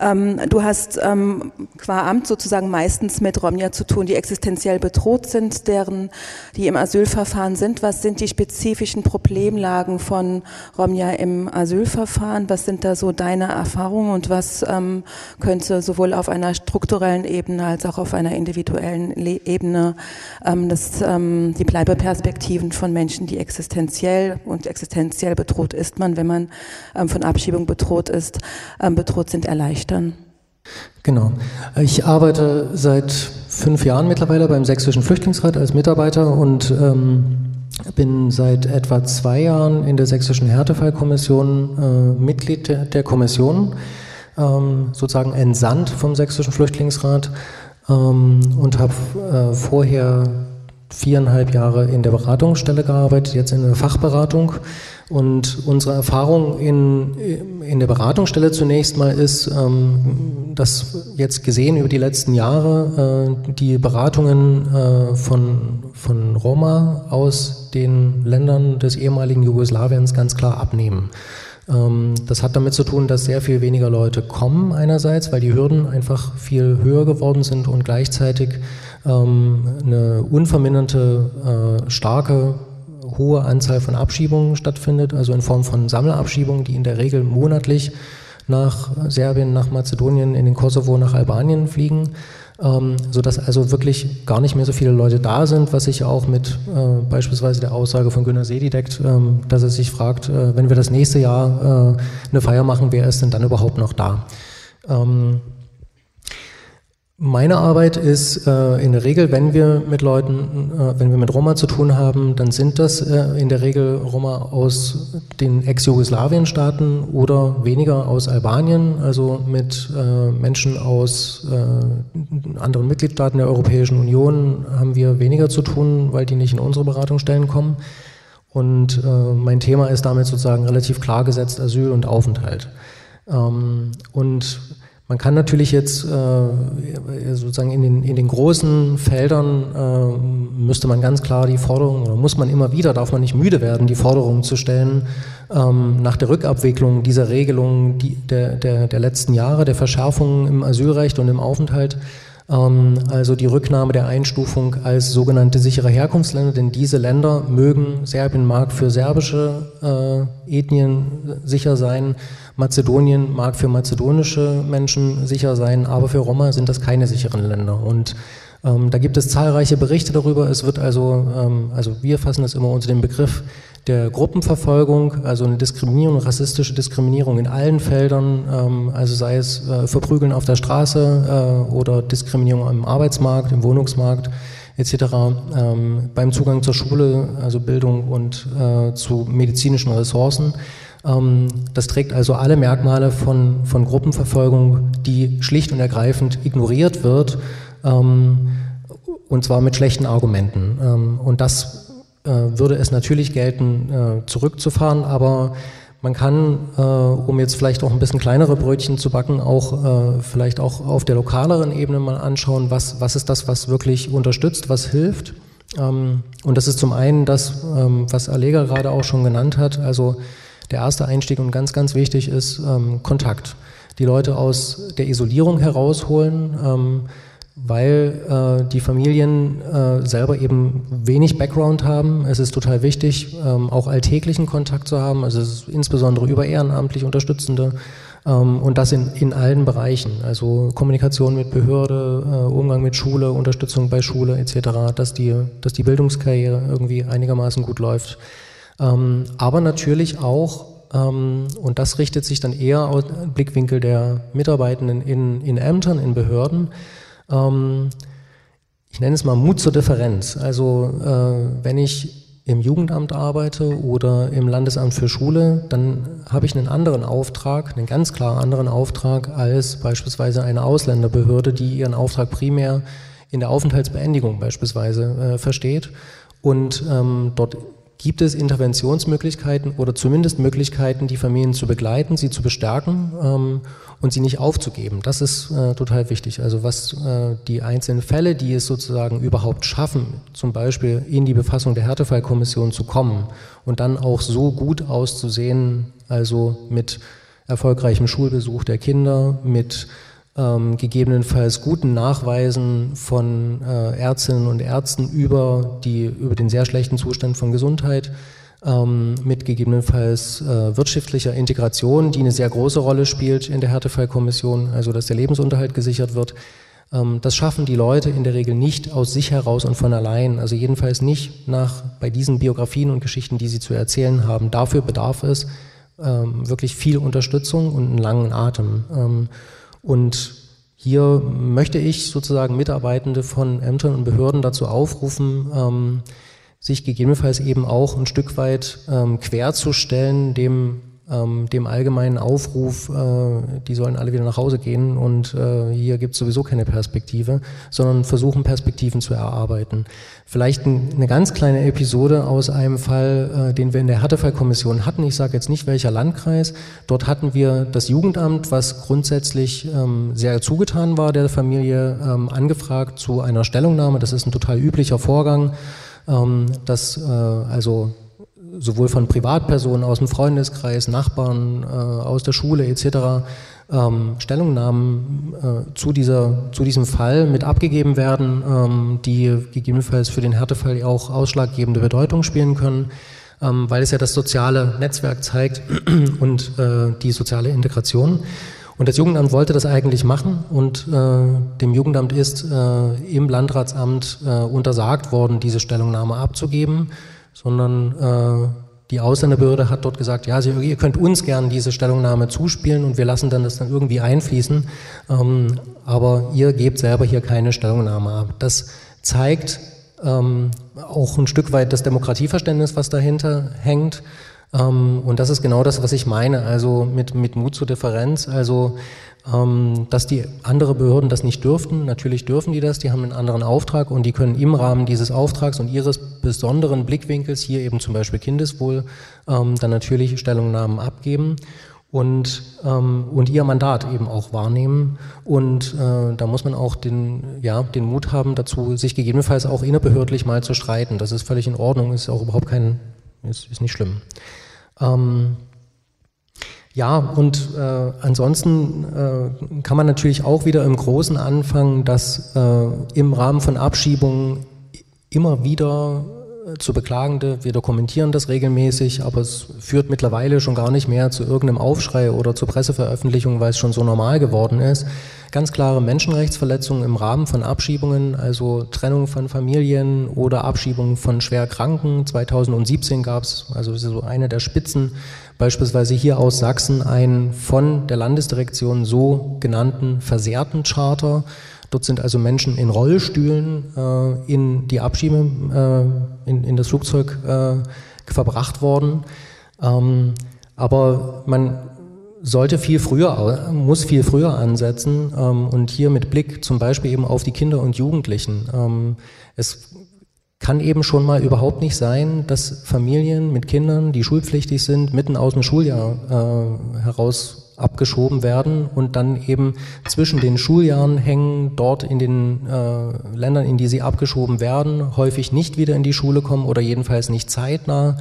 Ähm, du hast ähm, qua Amt sozusagen meistens mit Romja zu tun, die existenziell bedroht sind, deren, die im Asylverfahren sind. Was sind die spezifischen Problemlagen von Romja im Asylverfahren? Was sind da so deine Erfahrungen und was ähm, könnte sowohl auf einer strukturellen Ebene als auch auf einer individuellen Le Ebene ähm, das, ähm, die Bleibeperspektiven von Menschen, die existenziell und existenziell bedroht ist man, wenn man ähm, von Abschiebung bedroht ist, bedroht sind, erleichtern? Dann? Genau. Ich arbeite seit fünf Jahren mittlerweile beim Sächsischen Flüchtlingsrat als Mitarbeiter und ähm, bin seit etwa zwei Jahren in der Sächsischen Härtefallkommission äh, Mitglied der, der Kommission, ähm, sozusagen entsandt vom Sächsischen Flüchtlingsrat ähm, und habe äh, vorher viereinhalb Jahre in der Beratungsstelle gearbeitet, jetzt in der Fachberatung und unsere Erfahrung in, in der Beratungsstelle zunächst mal ist, ähm, dass jetzt gesehen über die letzten Jahre äh, die Beratungen äh, von, von Roma aus den Ländern des ehemaligen Jugoslawiens ganz klar abnehmen. Ähm, das hat damit zu tun, dass sehr viel weniger Leute kommen einerseits, weil die Hürden einfach viel höher geworden sind und gleichzeitig ähm, eine unverminderte, äh, starke hohe Anzahl von Abschiebungen stattfindet, also in Form von Sammelabschiebungen, die in der Regel monatlich nach Serbien, nach Mazedonien, in den Kosovo, nach Albanien fliegen, ähm, sodass also wirklich gar nicht mehr so viele Leute da sind, was sich auch mit äh, beispielsweise der Aussage von Günter See deckt, ähm, dass er sich fragt, äh, wenn wir das nächste Jahr äh, eine Feier machen, wer ist denn dann überhaupt noch da? Ähm, meine Arbeit ist äh, in der Regel, wenn wir mit Leuten, äh, wenn wir mit Roma zu tun haben, dann sind das äh, in der Regel Roma aus den Ex-Jugoslawien-Staaten oder weniger aus Albanien, also mit äh, Menschen aus äh, anderen Mitgliedstaaten der Europäischen Union haben wir weniger zu tun, weil die nicht in unsere Beratungsstellen kommen. Und äh, mein Thema ist damit sozusagen relativ klar gesetzt Asyl und Aufenthalt. Ähm, und man kann natürlich jetzt äh, sozusagen in den, in den großen Feldern äh, müsste man ganz klar die Forderung oder muss man immer wieder, darf man nicht müde werden, die Forderung zu stellen, ähm, nach der Rückabwicklung dieser Regelungen die, der, der, der letzten Jahre, der Verschärfungen im Asylrecht und im Aufenthalt, also die Rücknahme der Einstufung als sogenannte sichere Herkunftsländer, denn diese Länder mögen, Serbien mag für serbische äh, Ethnien sicher sein, Mazedonien mag für mazedonische Menschen sicher sein, aber für Roma sind das keine sicheren Länder. Und ähm, da gibt es zahlreiche Berichte darüber. Es wird also, ähm, also wir fassen das immer unter dem Begriff der Gruppenverfolgung, also eine Diskriminierung, rassistische Diskriminierung in allen Feldern, ähm, also sei es äh, Verprügeln auf der Straße äh, oder Diskriminierung im Arbeitsmarkt, im Wohnungsmarkt etc., ähm, beim Zugang zur Schule, also Bildung und äh, zu medizinischen Ressourcen. Ähm, das trägt also alle Merkmale von, von Gruppenverfolgung, die schlicht und ergreifend ignoriert wird, ähm, und zwar mit schlechten Argumenten. Ähm, und das würde es natürlich gelten, äh, zurückzufahren, aber man kann, äh, um jetzt vielleicht auch ein bisschen kleinere Brötchen zu backen, auch vielleicht auch auf der lokaleren Ebene mal anschauen, was, was ist das, was wirklich unterstützt, was hilft. Ähm, und das ist zum einen das, ähm, was Allega gerade auch schon genannt hat, also der erste Einstieg und ganz, ganz wichtig ist Kontakt. Die Leute aus der Isolierung herausholen, weil äh, die Familien äh, selber eben wenig Background haben. Es ist total wichtig, ähm, auch alltäglichen Kontakt zu haben, also insbesondere über ehrenamtlich Unterstützende ähm, und das in, in allen Bereichen, also Kommunikation mit Behörde, äh, Umgang mit Schule, Unterstützung bei Schule etc., dass die, dass die Bildungskarriere irgendwie einigermaßen gut läuft. Ähm, aber natürlich auch ähm, und das richtet sich dann eher aus Blickwinkel der Mitarbeitenden in, in Ämtern, in Behörden, ähm, ich nenne es mal Mut zur Differenz. Also äh, wenn ich im Jugendamt arbeite oder im Landesamt für Schule, dann habe ich einen anderen Auftrag, einen ganz klar anderen Auftrag als beispielsweise eine Ausländerbehörde, die ihren Auftrag primär in der Aufenthaltsbeendigung beispielsweise äh, versteht. Und ähm, dort gibt es Interventionsmöglichkeiten oder zumindest Möglichkeiten, die Familien zu begleiten, sie zu bestärken ähm, und sie nicht aufzugeben. Das ist äh, total wichtig. Also was äh, die einzelnen Fälle, die es sozusagen überhaupt schaffen, zum Beispiel in die Befassung der Härtefallkommission zu kommen und dann auch so gut auszusehen, also mit erfolgreichem Schulbesuch der Kinder, mit ähm, gegebenenfalls guten Nachweisen von äh, Ärztinnen und Ärzten über, die, über den sehr schlechten Zustand von Gesundheit, ähm, mit gegebenenfalls äh, wirtschaftlicher Integration, die eine sehr große Rolle spielt in der Härtefallkommission, also dass der Lebensunterhalt gesichert wird. Ähm, das schaffen die Leute in der Regel nicht aus sich heraus und von allein, also jedenfalls nicht nach bei diesen Biografien und Geschichten, die sie zu erzählen haben. Dafür bedarf es ähm, wirklich viel Unterstützung und einen langen Atem. Ähm, und hier möchte ich sozusagen Mitarbeitende von Ämtern und Behörden dazu aufrufen, ähm, sich gegebenenfalls eben auch ein Stück weit ähm, querzustellen dem ähm, dem allgemeinen Aufruf, äh, die sollen alle wieder nach Hause gehen und äh, hier gibt es sowieso keine Perspektive, sondern versuchen Perspektiven zu erarbeiten. Vielleicht ein, eine ganz kleine Episode aus einem Fall, äh, den wir in der Härtefallkommission hatten. Ich sage jetzt nicht welcher Landkreis. Dort hatten wir das Jugendamt, was grundsätzlich ähm, sehr zugetan war der Familie, ähm, angefragt zu einer Stellungnahme. Das ist ein total üblicher Vorgang. Ähm, dass äh, also sowohl von Privatpersonen aus dem Freundeskreis, Nachbarn, äh, aus der Schule etc. Ähm, Stellungnahmen äh, zu, dieser, zu diesem Fall mit abgegeben werden, ähm, die gegebenenfalls für den Härtefall auch ausschlaggebende Bedeutung spielen können, ähm, weil es ja das soziale Netzwerk zeigt und äh, die soziale Integration. Und das Jugendamt wollte das eigentlich machen und äh, dem Jugendamt ist äh, im Landratsamt äh, untersagt worden, diese Stellungnahme abzugeben sondern äh, die Ausländerbehörde hat dort gesagt, ja, ihr könnt uns gern diese Stellungnahme zuspielen und wir lassen dann das dann irgendwie einfließen, ähm, aber ihr gebt selber hier keine Stellungnahme ab. Das zeigt ähm, auch ein Stück weit das Demokratieverständnis, was dahinter hängt. Ähm, und das ist genau das, was ich meine, also mit, mit Mut zur Differenz. Also ähm, dass die andere Behörden das nicht dürften. Natürlich dürfen die das, die haben einen anderen Auftrag und die können im Rahmen dieses Auftrags und ihres besonderen Blickwinkels, hier eben zum Beispiel Kindeswohl, ähm, dann natürlich Stellungnahmen abgeben und, ähm, und ihr Mandat eben auch wahrnehmen. Und äh, da muss man auch den, ja, den Mut haben dazu, sich gegebenenfalls auch innerbehördlich mal zu streiten. Das ist völlig in Ordnung, ist auch überhaupt kein, ist, ist nicht schlimm. Ähm, ja, und äh, ansonsten äh, kann man natürlich auch wieder im Großen anfangen, dass äh, im Rahmen von Abschiebungen immer wieder zu Beklagende, wir dokumentieren das regelmäßig, aber es führt mittlerweile schon gar nicht mehr zu irgendeinem Aufschrei oder zu Presseveröffentlichungen, weil es schon so normal geworden ist, ganz klare Menschenrechtsverletzungen im Rahmen von Abschiebungen, also Trennung von Familien oder Abschiebung von Schwerkranken. 2017 gab es, also so eine der Spitzen, beispielsweise hier aus Sachsen, einen von der Landesdirektion so genannten versehrten Charter. Dort sind also Menschen in Rollstühlen äh, in die Abschiebe, äh, in, in das Flugzeug äh, verbracht worden. Ähm, aber man sollte viel früher, muss viel früher ansetzen ähm, und hier mit Blick zum Beispiel eben auf die Kinder und Jugendlichen. Ähm, es kann eben schon mal überhaupt nicht sein, dass Familien mit Kindern, die schulpflichtig sind, mitten aus dem Schuljahr äh, heraus abgeschoben werden und dann eben zwischen den Schuljahren hängen, dort in den äh, Ländern, in die sie abgeschoben werden, häufig nicht wieder in die Schule kommen oder jedenfalls nicht zeitnah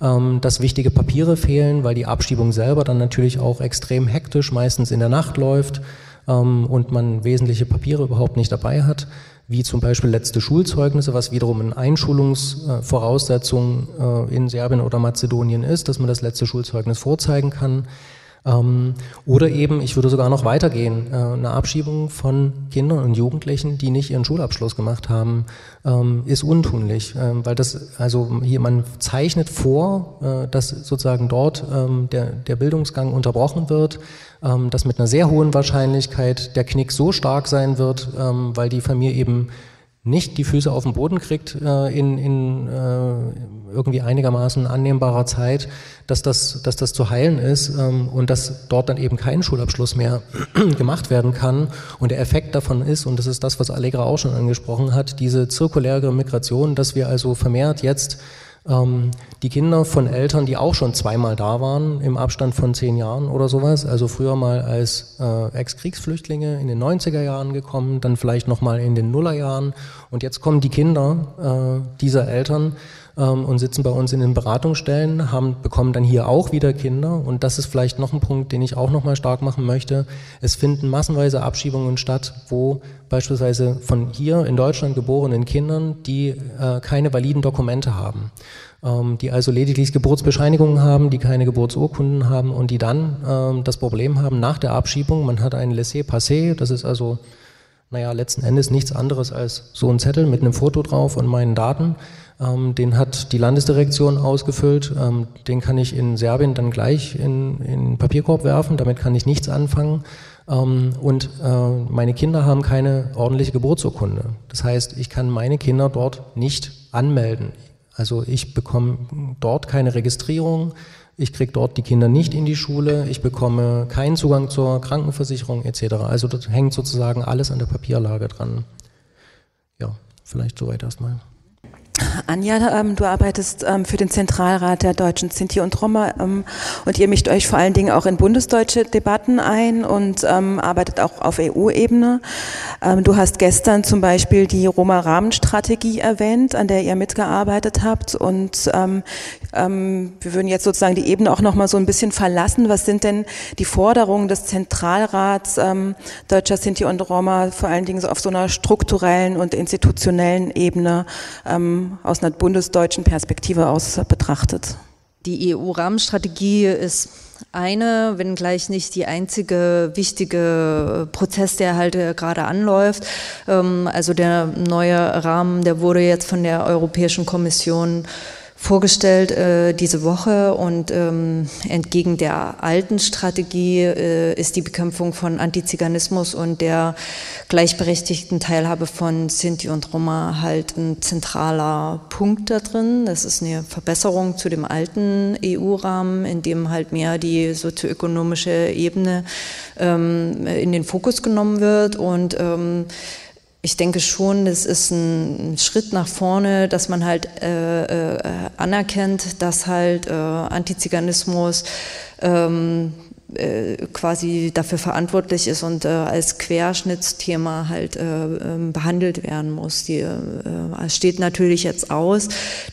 ähm, dass wichtige Papiere fehlen, weil die Abschiebung selber dann natürlich auch extrem hektisch meistens in der Nacht läuft ähm, und man wesentliche Papiere überhaupt nicht dabei hat, wie zum Beispiel letzte Schulzeugnisse, was wiederum eine Einschulungsvoraussetzung äh, in Serbien oder Mazedonien ist, dass man das letzte Schulzeugnis vorzeigen kann. Ähm, oder eben, ich würde sogar noch weitergehen, äh, eine Abschiebung von Kindern und Jugendlichen, die nicht ihren Schulabschluss gemacht haben, ähm, ist untunlich, ähm, weil das, also hier, man zeichnet vor, äh, dass sozusagen dort der, der Bildungsgang unterbrochen wird, dass mit einer sehr hohen Wahrscheinlichkeit der Knick so stark sein wird, weil die Familie eben nicht die Füße auf den Boden kriegt äh, in, in äh, irgendwie einigermaßen annehmbarer Zeit, dass das, dass das zu heilen ist ähm, und dass dort dann eben kein Schulabschluss mehr gemacht werden kann. Und der Effekt davon ist, und das ist das, was Allegra auch schon angesprochen hat, diese zirkuläre Migration, dass wir also vermehrt jetzt ähm, die Kinder von Eltern, die auch schon zweimal da waren, im Abstand von zehn Jahren oder sowas, also früher mal als äh, Ex-Kriegsflüchtlinge in den 90er Jahren gekommen, dann vielleicht nochmal in den Nullerjahren. Und jetzt kommen die Kinder äh, dieser Eltern ähm, und sitzen bei uns in den Beratungsstellen, haben, bekommen dann hier auch wieder Kinder und das ist vielleicht noch ein Punkt, den ich auch nochmal stark machen möchte. Es finden massenweise Abschiebungen statt, wo beispielsweise von hier in Deutschland geborenen Kindern, die äh, keine validen Dokumente haben ähm, die also lediglich Geburtsbescheinigungen haben, die keine Geburtsurkunden haben und die dann ähm, das Problem haben nach der Abschiebung, man hat ein Laissez-Passer, das ist also, naja, letzten Endes nichts anderes als so ein Zettel mit einem Foto drauf und meinen Daten. Ähm, den hat die Landesdirektion ausgefüllt. Ähm, den kann ich in Serbien dann gleich in, in Papierkorb werfen. Damit kann ich nichts anfangen. Ähm, und äh, meine Kinder haben keine ordentliche Geburtsurkunde. Das heißt, ich kann meine Kinder dort nicht anmelden. Also ich bekomme dort keine Registrierung. Ich kriege dort die Kinder nicht in die Schule, ich bekomme keinen Zugang zur Krankenversicherung etc. Also das hängt sozusagen alles an der Papierlage dran. Ja, vielleicht soweit erstmal. Anja, ähm, du arbeitest ähm, für den Zentralrat der Deutschen Sinti und Roma ähm, und ihr mischt euch vor allen Dingen auch in bundesdeutsche Debatten ein und ähm, arbeitet auch auf EU-Ebene. Ähm, du hast gestern zum Beispiel die Roma-Rahmenstrategie erwähnt, an der ihr mitgearbeitet habt und ähm, wir würden jetzt sozusagen die Ebene auch noch mal so ein bisschen verlassen. Was sind denn die Forderungen des Zentralrats Deutscher Sinti und Roma vor allen Dingen so auf so einer strukturellen und institutionellen Ebene aus einer bundesdeutschen Perspektive aus betrachtet? Die EU-Rahmenstrategie ist eine, wenngleich nicht die einzige wichtige Prozess, der halt äh, gerade anläuft. Ähm, also der neue Rahmen, der wurde jetzt von der Europäischen Kommission vorgestellt äh, diese Woche und ähm, entgegen der alten Strategie äh, ist die Bekämpfung von Antiziganismus und der gleichberechtigten Teilhabe von Sinti und Roma halt ein zentraler Punkt da drin. Das ist eine Verbesserung zu dem alten EU-Rahmen, in dem halt mehr die sozioökonomische Ebene ähm, in den Fokus genommen wird und ähm, ich denke schon, es ist ein Schritt nach vorne, dass man halt äh, äh, anerkennt, dass halt äh, Antiziganismus ähm, äh, quasi dafür verantwortlich ist und äh, als Querschnittsthema halt äh, ähm, behandelt werden muss. Die, äh, es steht natürlich jetzt aus,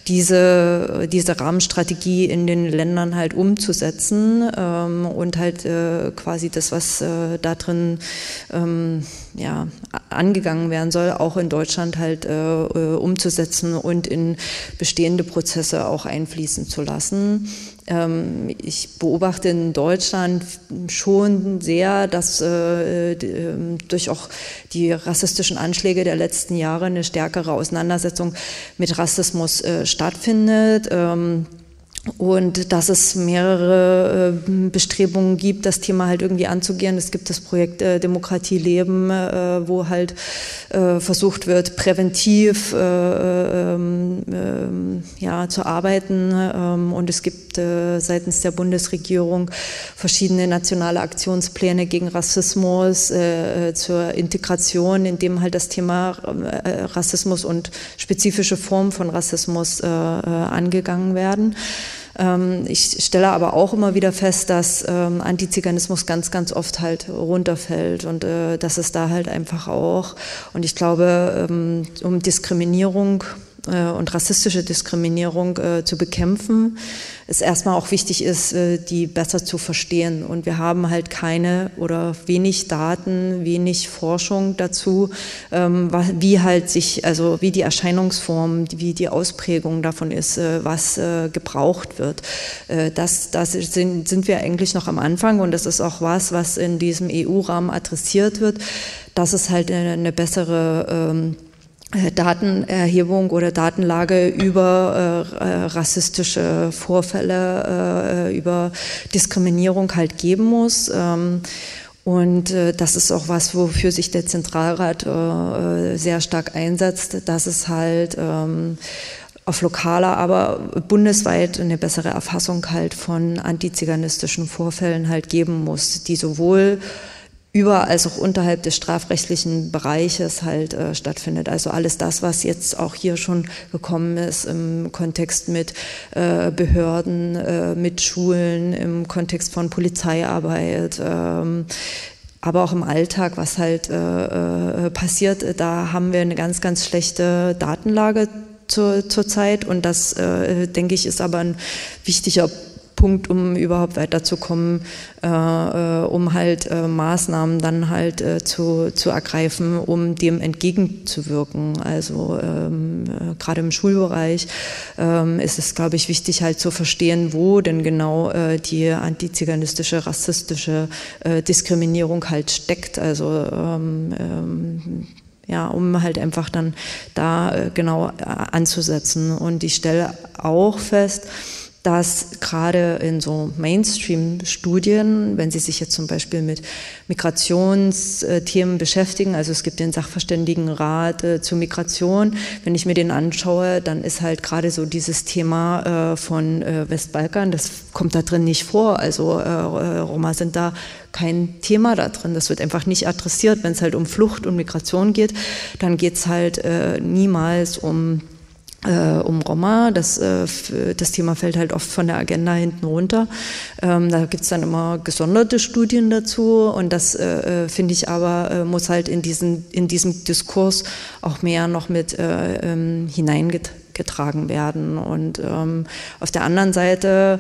diese, diese Rahmenstrategie in den Ländern halt umzusetzen ähm, und halt äh, quasi das, was äh, da drin ähm, ja, angegangen werden soll, auch in Deutschland halt umzusetzen und in bestehende Prozesse auch einfließen zu lassen. Ähm, ich beobachte in Deutschland schon sehr, dass äh, ähm, durch auch die rassistischen Anschläge der letzten Jahre eine stärkere Auseinandersetzung mit Rassismus äh, stattfindet. Ähm, und dass es mehrere äh, Bestrebungen gibt, das Thema halt irgendwie anzugehen. Es gibt das Projekt äh, Demokratie leben, äh, wo halt versucht wird, präventiv äh, ähm, ja, zu arbeiten. Ähm, und es gibt seitens der Bundesregierung verschiedene nationale Aktionspläne gegen Rassismus zur Integration, in dem halt das Thema Rassismus und spezifische Formen von Rassismus angegangen werden. Ähm, ich stelle aber auch immer wieder fest, dass ähm, Antiziganismus ganz, ganz oft halt runterfällt und äh, dass es da halt einfach auch, und ich glaube, ähm, um Diskriminierung und rassistische Diskriminierung äh, zu bekämpfen, es erstmal auch wichtig ist, äh, die besser zu verstehen. Und wir haben halt keine oder wenig Daten, wenig Forschung dazu, ähm, wie halt sich, also wie die Erscheinungsform, wie die Ausprägung davon ist, äh, was äh, gebraucht wird. Das, das sind, sind wir eigentlich noch am Anfang und das ist auch was, was in diesem EU-Rahmen adressiert wird, dass es halt eine bessere ähm, äh, Datenerhebung oder Datenlage über äh, äh, rassistische Vorfälle, äh, über Diskriminierung halt geben muss. Ähm, und äh, das ist auch was, wofür sich der Zentralrat äh, sehr stark einsetzt, dass es halt ähm, auf lokaler, aber bundesweit eine bessere Erfassung halt von antiziganistischen Vorfällen halt geben muss, die sowohl über als auch unterhalb des strafrechtlichen Bereiches halt äh, stattfindet. Also alles das, was jetzt auch hier schon gekommen ist im Kontext mit äh, Behörden, äh, mit Schulen, im Kontext von Polizeiarbeit. Ähm, aber auch im Alltag, was halt äh, äh, passiert, da haben wir eine ganz, ganz schlechte Datenlage zur, zur Zeit und das, äh, denke ich, ist aber ein wichtiger Punkt, um überhaupt weiterzukommen, äh, äh, um halt äh, Maßnahmen dann halt äh, zu, zu ergreifen, um dem entgegenzuwirken. Also ähm, äh, gerade im Schulbereich ähm, ist es, glaube ich, wichtig halt zu verstehen, wo denn genau äh, die antiziganistische, rassistische Diskriminierung halt steckt. Also ähm, ähm, ja, um halt einfach dann da genau anzusetzen. Und ich stelle auch fest, dass gerade in so Mainstream-Studien, wenn Sie sich jetzt zum Beispiel mit Migrationsthemen beschäftigen, also es gibt den Sachverständigenrat äh, zur Migration, wenn ich mir den anschaue, dann ist halt gerade so dieses Thema äh, von äh, Westbalkan, das kommt da drin nicht vor. Also Roma sind da kein Thema da drin. Das wird einfach nicht adressiert. Wenn es halt um Flucht und Migration geht, dann geht es halt niemals um äh, um Roma. Das, äh, das Thema fällt halt oft von der Agenda hinten runter. Ähm, da gibt's dann immer gesonderte Studien dazu und das äh, äh finde ich aber äh, muss halt in, diesen, in diesem Diskurs auch mehr noch mit äh, ähm, hineingetragen werden. Und ähm, auf der anderen Seite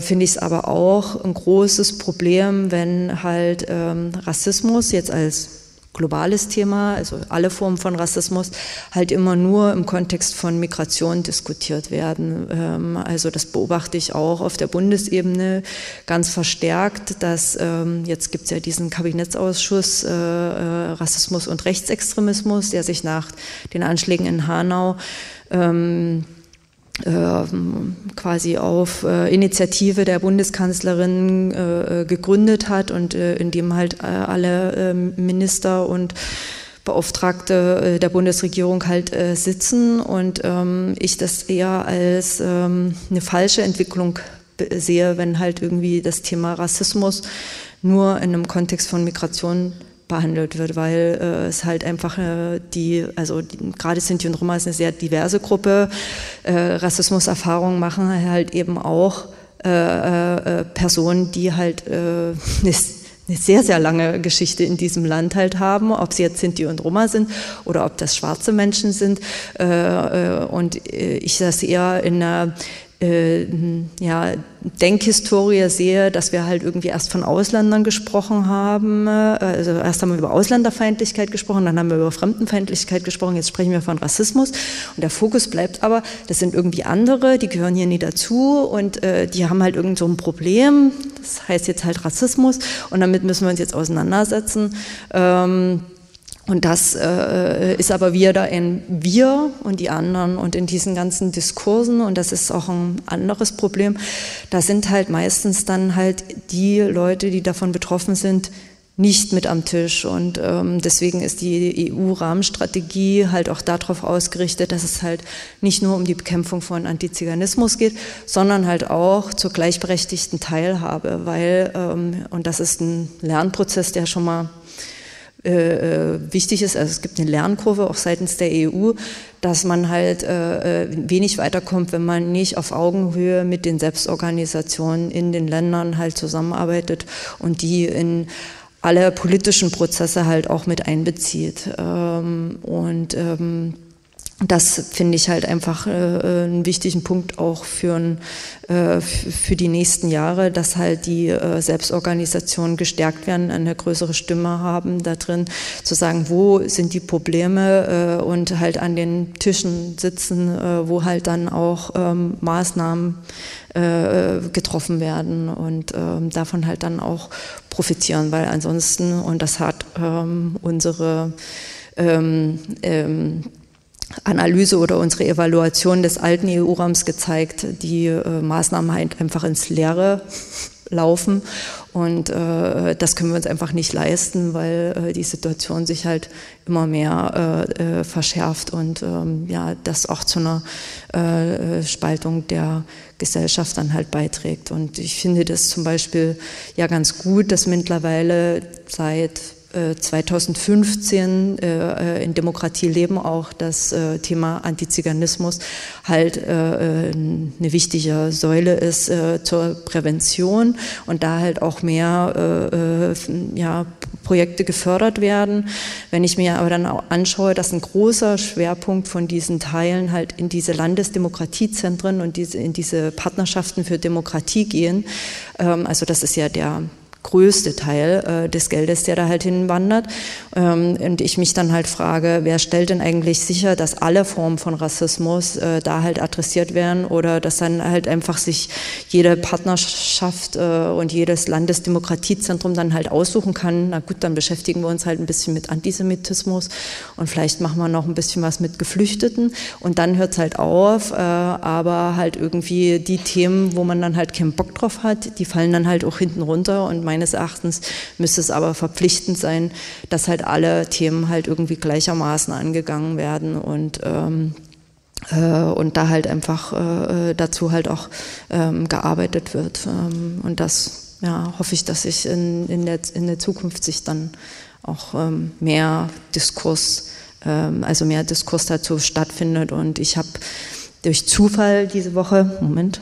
finde ich es aber auch ein großes Problem, wenn halt ähm, Rassismus jetzt als globales Thema, also alle Formen von Rassismus, halt immer nur im Kontext von Migration diskutiert werden. Ähm, also das beobachte ich auch auf der Bundesebene ganz verstärkt, dass ähm, jetzt gibt es ja diesen Kabinettsausschuss äh, äh, Rassismus und Rechtsextremismus, der sich nach den Anschlägen in Hanau ähm, äh, quasi auf äh, Initiative der Bundeskanzlerin äh, gegründet hat und in dem halt alle ähm, Minister und Beauftragte der Bundesregierung halt sitzen. Und ähm, ich das eher als ähm, eine falsche Entwicklung sehe, wenn halt irgendwie das Thema Rassismus nur in einem Kontext von Migration behandelt wird, weil äh, es halt einfach äh, die, also die, gerade Sinti und Roma ist eine sehr diverse Gruppe. Äh, Rassismuserfahrungen machen halt eben auch äh, äh, Personen, die halt eine, äh, eine sehr, sehr lange Geschichte in diesem Land halt haben, ob sie jetzt Sinti und Roma sind oder ob das schwarze Menschen sind. und ich das eher in einer äh, ja, Denkhistorie sehe, dass wir halt irgendwie erst von Ausländern gesprochen haben. Äh, also erst haben wir über Ausländerfeindlichkeit gesprochen, dann haben wir über Fremdenfeindlichkeit gesprochen, jetzt sprechen wir von Rassismus. Und der Fokus bleibt aber, das sind irgendwie andere, die gehören hier nie dazu und äh, die haben halt irgend so ein Problem. Das heißt jetzt halt Rassismus und damit müssen wir uns jetzt auseinandersetzen. Ähm, und das äh, ist aber wieder ein Wir und die anderen und in diesen ganzen Diskursen, und das ist auch ein anderes Problem, da sind halt meistens dann halt die Leute, die davon betroffen sind, nicht mit am Tisch. Und ähm, deswegen ist die EU-Rahmenstrategie halt auch darauf ausgerichtet, dass es halt nicht nur um die Bekämpfung von Antiziganismus geht, sondern halt auch zur gleichberechtigten Teilhabe, weil, ähm, und das ist ein Lernprozess, der schon mal äh, äh, wichtig ist, also es gibt eine Lernkurve auch seitens der EU, dass man halt äh, äh, wenig weiterkommt, wenn man nicht auf Augenhöhe mit den Selbstorganisationen in den Ländern halt zusammenarbeitet und die in alle politischen Prozesse halt auch mit einbezieht. Ähm, und ähm, das finde ich halt einfach äh, einen wichtigen Punkt auch für, äh, für die nächsten Jahre, dass halt die äh, Selbstorganisationen gestärkt werden, eine größere Stimme haben da drin, zu sagen, wo sind die Probleme äh, und halt an den Tischen sitzen, äh, wo halt dann auch ähm, Maßnahmen äh, getroffen werden und ähm, davon halt dann auch profitieren, weil ansonsten, und das hat ähm, unsere ähm, ähm, Analyse oder unsere Evaluation des alten EU-Raums gezeigt, die äh, Maßnahmen halt einfach ins Leere laufen und äh, das können wir uns einfach nicht leisten, weil äh, die Situation sich halt immer mehr äh, äh verschärft und ähm, ja, das auch zu einer äh, Spaltung der Gesellschaft dann halt beiträgt. Und ich finde das zum Beispiel ja ganz gut, dass mittlerweile seit 2015 äh, äh, in Demokratie leben auch das äh, Thema Antiziganismus halt äh, eine wichtige Säule ist äh, zur Prävention und da halt auch mehr äh, ja, Projekte gefördert werden. Wenn ich mir aber dann auch anschaue, dass ein großer Schwerpunkt von diesen Teilen halt in diese Landesdemokratiezentren und diese, in diese Partnerschaften für Demokratie gehen, ähm, also das ist ja der größte Teil äh, des Geldes, der da halt hinwandert. Ähm, und ich mich dann halt frage, wer stellt denn eigentlich sicher, dass alle Formen von Rassismus äh, da halt adressiert werden oder dass dann halt einfach sich jede Partnerschaft äh, und jedes Landesdemokratiezentrum dann halt aussuchen kann, na gut, dann beschäftigen wir uns halt ein bisschen mit Antisemitismus und vielleicht machen wir noch ein bisschen was mit Geflüchteten und dann hört es halt auf, äh, aber halt irgendwie die Themen, wo man dann halt keinen Bock drauf hat, die fallen dann halt auch hinten runter und meines Erachtens müsste es aber verpflichtend sein, dass halt alle Themen halt irgendwie gleichermaßen angegangen werden und ähm, äh, und da halt einfach äh, dazu halt auch ähm, gearbeitet wird. Ähm, und das ja, hoffe ich, dass sich in, in, der, in der Zukunft sich dann auch ähm, mehr Diskurs, also mehr Diskurs dazu stattfindet. Und ich habe durch Zufall diese Woche, Moment,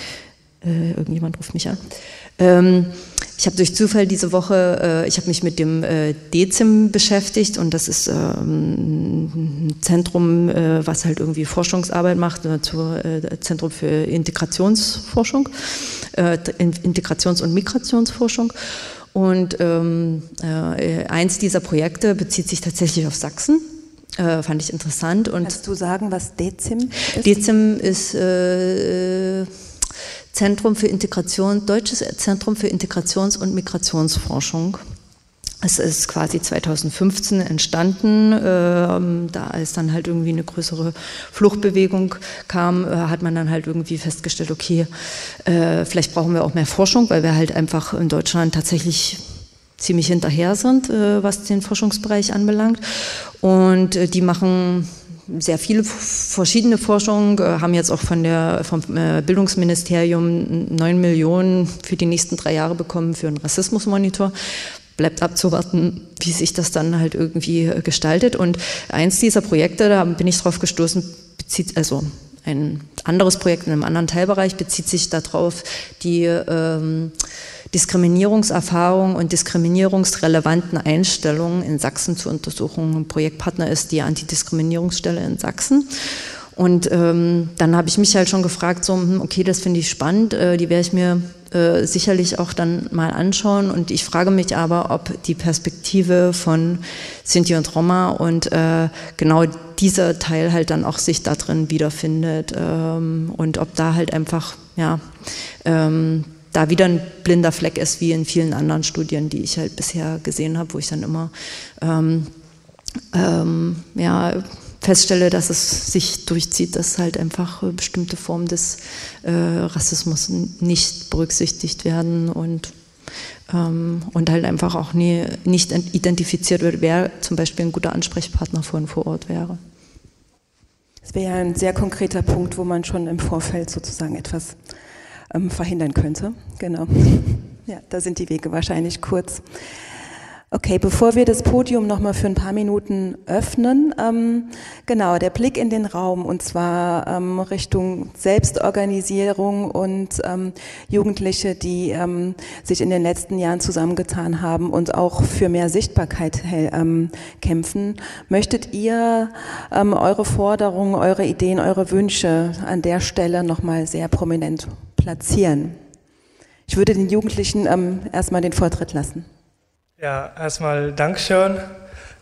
äh, irgendjemand ruft mich an, ähm, ich habe durch Zufall diese Woche, äh, ich habe mich mit dem äh, DEZIM beschäftigt und das ist ähm, ein Zentrum, äh, was halt irgendwie Forschungsarbeit macht, äh, zur äh, Zentrum für Integrationsforschung, äh, Integrations- und Migrationsforschung. Und ähm, eins dieser Projekte bezieht sich tatsächlich auf Sachsen. fand ich interessant. Und Kannst du sagen, was DEZIM ist? DEZIM ist Zentrum für Integration, Deutsches Zentrum für Integrations- und Migrationsforschung. Es ist quasi 2015 entstanden. Ähm, da als dann halt irgendwie eine größere Fluchtbewegung kam, äh, hat man dann halt irgendwie festgestellt, okay, äh, vielleicht brauchen wir auch mehr Forschung, weil wir halt einfach in Deutschland tatsächlich ziemlich hinterher sind, äh, was den Forschungsbereich anbelangt. Und die machen sehr viele verschiedene Forschungen, äh, haben jetzt auch von der, vom äh, Bildungsministerium neun Millionen für die nächsten drei Jahre bekommen für einen Rassismusmonitor. Bleibt abzuwarten, wie sich das dann halt irgendwie äh, gestaltet. Und eins dieser Projekte, da bin ich drauf gestoßen, bezieht, also ein anderes Projekt in einem anderen Teilbereich bezieht sich darauf, die ähm, Diskriminierungserfahrung und diskriminierungsrelevanten Einstellungen in Sachsen zu untersuchen. Ein Projektpartner ist die Antidiskriminierungsstelle in Sachsen. und ähm, dann habe ich mich halt schon gefragt, so, hm, okay, das finde ich spannend, äh, die werde ich mir äh, sicherlich auch dann mal anschauen. Und ich frage mich aber, ob die Perspektive von Sinti und Roma und äh, genau dieser Teil halt dann auch sich da drin wiederfindet ähm, und ob da halt einfach, ja, ähm, da wieder ein blinder Fleck ist, wie in vielen anderen Studien, die ich halt bisher gesehen habe, wo ich dann immer ähm, ähm, ja, feststelle, dass es sich durchzieht, dass halt einfach bestimmte Formen des äh, Rassismus nicht berücksichtigt werden und, ähm, und halt einfach auch nie, nicht identifiziert wird, wer zum Beispiel ein guter Ansprechpartner von vor Ort wäre. Das wäre ja ein sehr konkreter Punkt, wo man schon im Vorfeld sozusagen etwas ähm, verhindern könnte. Genau. Ja, da sind die Wege wahrscheinlich kurz. Okay, bevor wir das Podium noch mal für ein paar Minuten öffnen, ähm, genau, der Blick in den Raum und zwar ähm, Richtung Selbstorganisierung und ähm, Jugendliche, die ähm, sich in den letzten Jahren zusammengetan haben und auch für mehr Sichtbarkeit ähm, kämpfen. Möchtet ihr ähm, eure Forderungen, eure Ideen, eure Wünsche an der Stelle noch mal sehr prominent platzieren? Ich würde den Jugendlichen erstmal den Vortritt lassen. Ja, erstmal Dankeschön,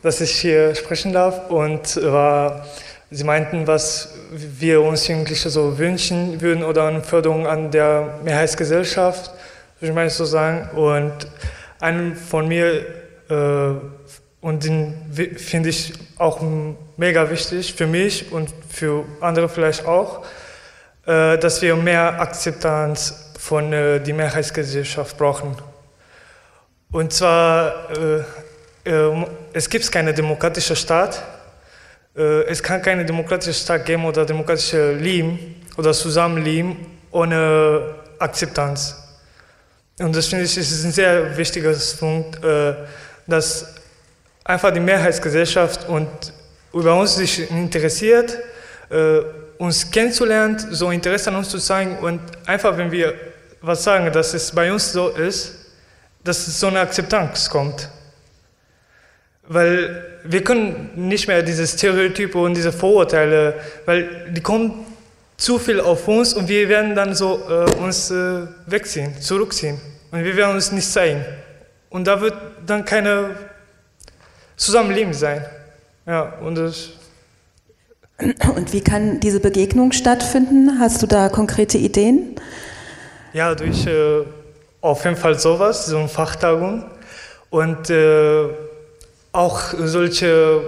dass ich hier sprechen darf. Und äh, Sie meinten, was wir uns Jugendliche so wünschen würden oder eine Förderung an der Mehrheitsgesellschaft, würde ich mal so sagen. Und einen von mir, äh, und den finde ich auch mega wichtig für mich und für andere vielleicht auch, dass wir mehr Akzeptanz von äh, der Mehrheitsgesellschaft brauchen. Und zwar, äh, äh, es gibt keinen demokratischen Staat. Äh, es kann keinen demokratischen Staat geben oder demokratische Leben oder Zusammenleben ohne Akzeptanz. Und das finde ich ist ein sehr wichtiger Punkt, äh, dass einfach die Mehrheitsgesellschaft und über uns sich interessiert, äh, uns kennenzulernen, so Interesse an uns zu zeigen und einfach, wenn wir was sagen, dass es bei uns so ist, dass so eine Akzeptanz kommt. Weil wir können nicht mehr diese Stereotype und diese Vorurteile, weil die kommen zu viel auf uns und wir werden dann so äh, uns äh, wegziehen, zurückziehen und wir werden uns nicht zeigen. Und da wird dann keine Zusammenleben sein. Ja, und das und wie kann diese Begegnung stattfinden? Hast du da konkrete Ideen? Ja, durch äh, auf jeden Fall sowas, so eine Fachtagung. Und äh, auch solche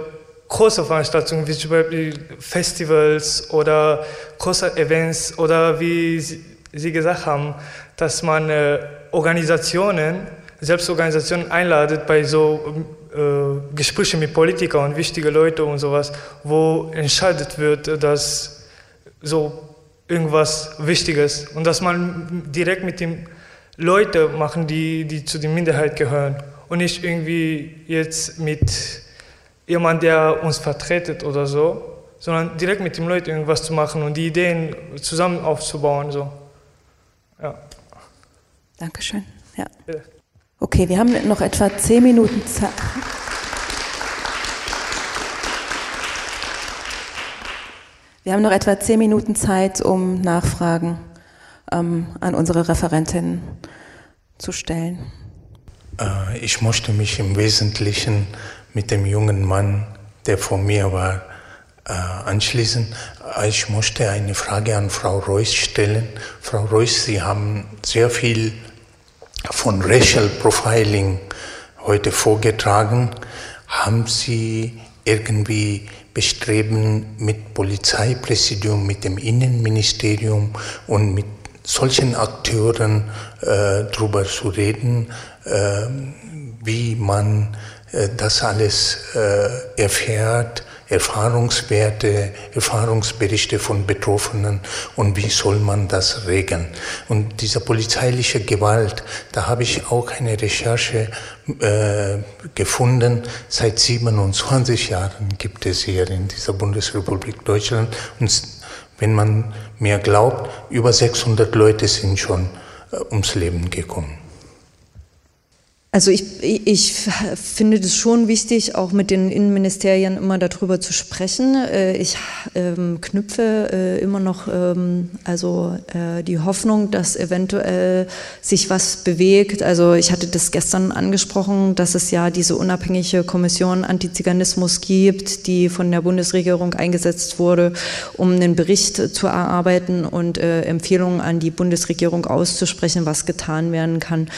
große Veranstaltungen wie zum Beispiel Festivals oder große Events oder wie Sie, gesagt haben, dass man äh, Organisationen, Selbstorganisationen einladet bei so äh, Gesprächen mit Politikern und wichtigen Leuten und sowas, wo entscheidet wird, dass so irgendwas Wichtiges und dass man direkt mit dem Leute machen, die, die zu der Minderheit gehören und nicht irgendwie jetzt mit jemand, der uns vertretet oder so, sondern direkt mit den Leuten irgendwas zu machen und die Ideen zusammen aufzubauen. So. Ja. Dankeschön. Ja. Okay, wir haben noch etwa zehn Minuten Zeit. Wir haben noch etwa zehn Minuten Zeit, um Nachfragen ähm, an unsere Referentin zu stellen? Äh, ich möchte mich im Wesentlichen mit dem jungen Mann, der vor mir war, äh, anschließen. Ich möchte eine Frage an Frau Reuss stellen. Frau Reuss, Sie haben sehr viel von Racial Profiling heute vorgetragen. Haben Sie irgendwie Bestreben mit Polizeipräsidium, mit dem Innenministerium und mit solchen Akteuren äh, darüber zu reden, äh, wie man äh, das alles äh, erfährt, Erfahrungswerte, Erfahrungsberichte von Betroffenen und wie soll man das regeln. Und diese polizeiliche Gewalt, da habe ich auch eine Recherche äh, gefunden. Seit 27 Jahren gibt es hier in dieser Bundesrepublik Deutschland und wenn man mir glaubt, über 600 Leute sind schon äh, ums Leben gekommen. Also ich, ich finde das schon wichtig, auch mit den Innenministerien immer darüber zu sprechen. Äh, ich ähm, knüpfe äh, immer noch ähm, also äh, die Hoffnung, dass eventuell sich was bewegt. Also ich hatte das gestern angesprochen, dass es ja diese unabhängige Kommission Antiziganismus gibt, die von der Bundesregierung eingesetzt wurde, um einen Bericht zu erarbeiten und Empfehlungen an die Bundesregierung auszusprechen, was getan werden kann